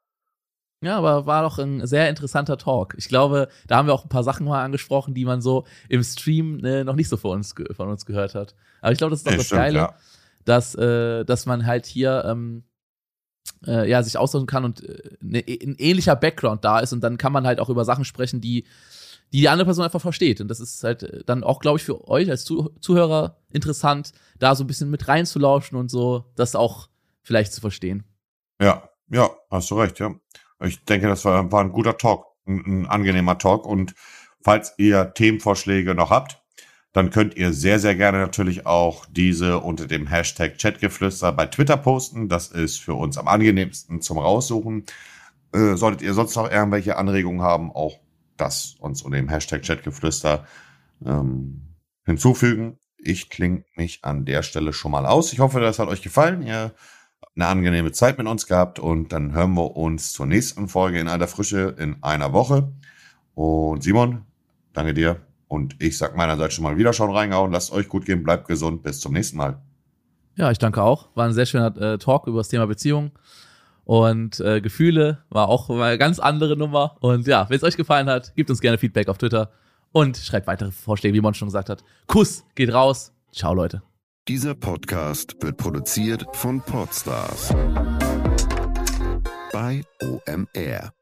Ja, aber war doch ein sehr interessanter Talk. Ich glaube, da haben wir auch ein paar Sachen mal angesprochen, die man so im Stream äh, noch nicht so von uns, von uns gehört hat. Aber ich glaube, das ist doch ja, das stimmt, Geile, ja. dass, äh, dass man halt hier ähm, äh, ja, sich austauschen kann und äh, ne, ein ähnlicher Background da ist und dann kann man halt auch über Sachen sprechen, die die die andere Person einfach versteht. Und das ist halt äh, dann auch, glaube ich, für euch als Zuhörer interessant, da so ein bisschen mit reinzulauschen und so, das auch vielleicht zu verstehen. Ja, ja, hast du recht, ja. Ich denke, das war, war ein guter Talk, ein, ein angenehmer Talk. Und falls ihr Themenvorschläge noch habt, dann könnt ihr sehr, sehr gerne natürlich auch diese unter dem Hashtag Chatgeflüster bei Twitter posten. Das ist für uns am angenehmsten zum Raussuchen. Äh, solltet ihr sonst noch irgendwelche Anregungen haben, auch das uns unter dem Hashtag Chatgeflüster ähm, hinzufügen. Ich klinge mich an der Stelle schon mal aus. Ich hoffe, das hat euch gefallen. Ihr habt eine angenehme Zeit mit uns gehabt und dann hören wir uns zur nächsten Folge in aller Frische in einer Woche. Und Simon, danke dir. Und ich sag meinerseits schon mal wieder schauen reingehauen. Lasst euch gut gehen, bleibt gesund. Bis zum nächsten Mal. Ja, ich danke auch. War ein sehr schöner äh, Talk über das Thema Beziehung. Und äh, Gefühle war auch eine ganz andere Nummer. Und ja, wenn es euch gefallen hat, gebt uns gerne Feedback auf Twitter und schreibt weitere Vorschläge, wie man schon gesagt hat. Kuss geht raus. Ciao, Leute. Dieser Podcast wird produziert von Podstars bei OMR.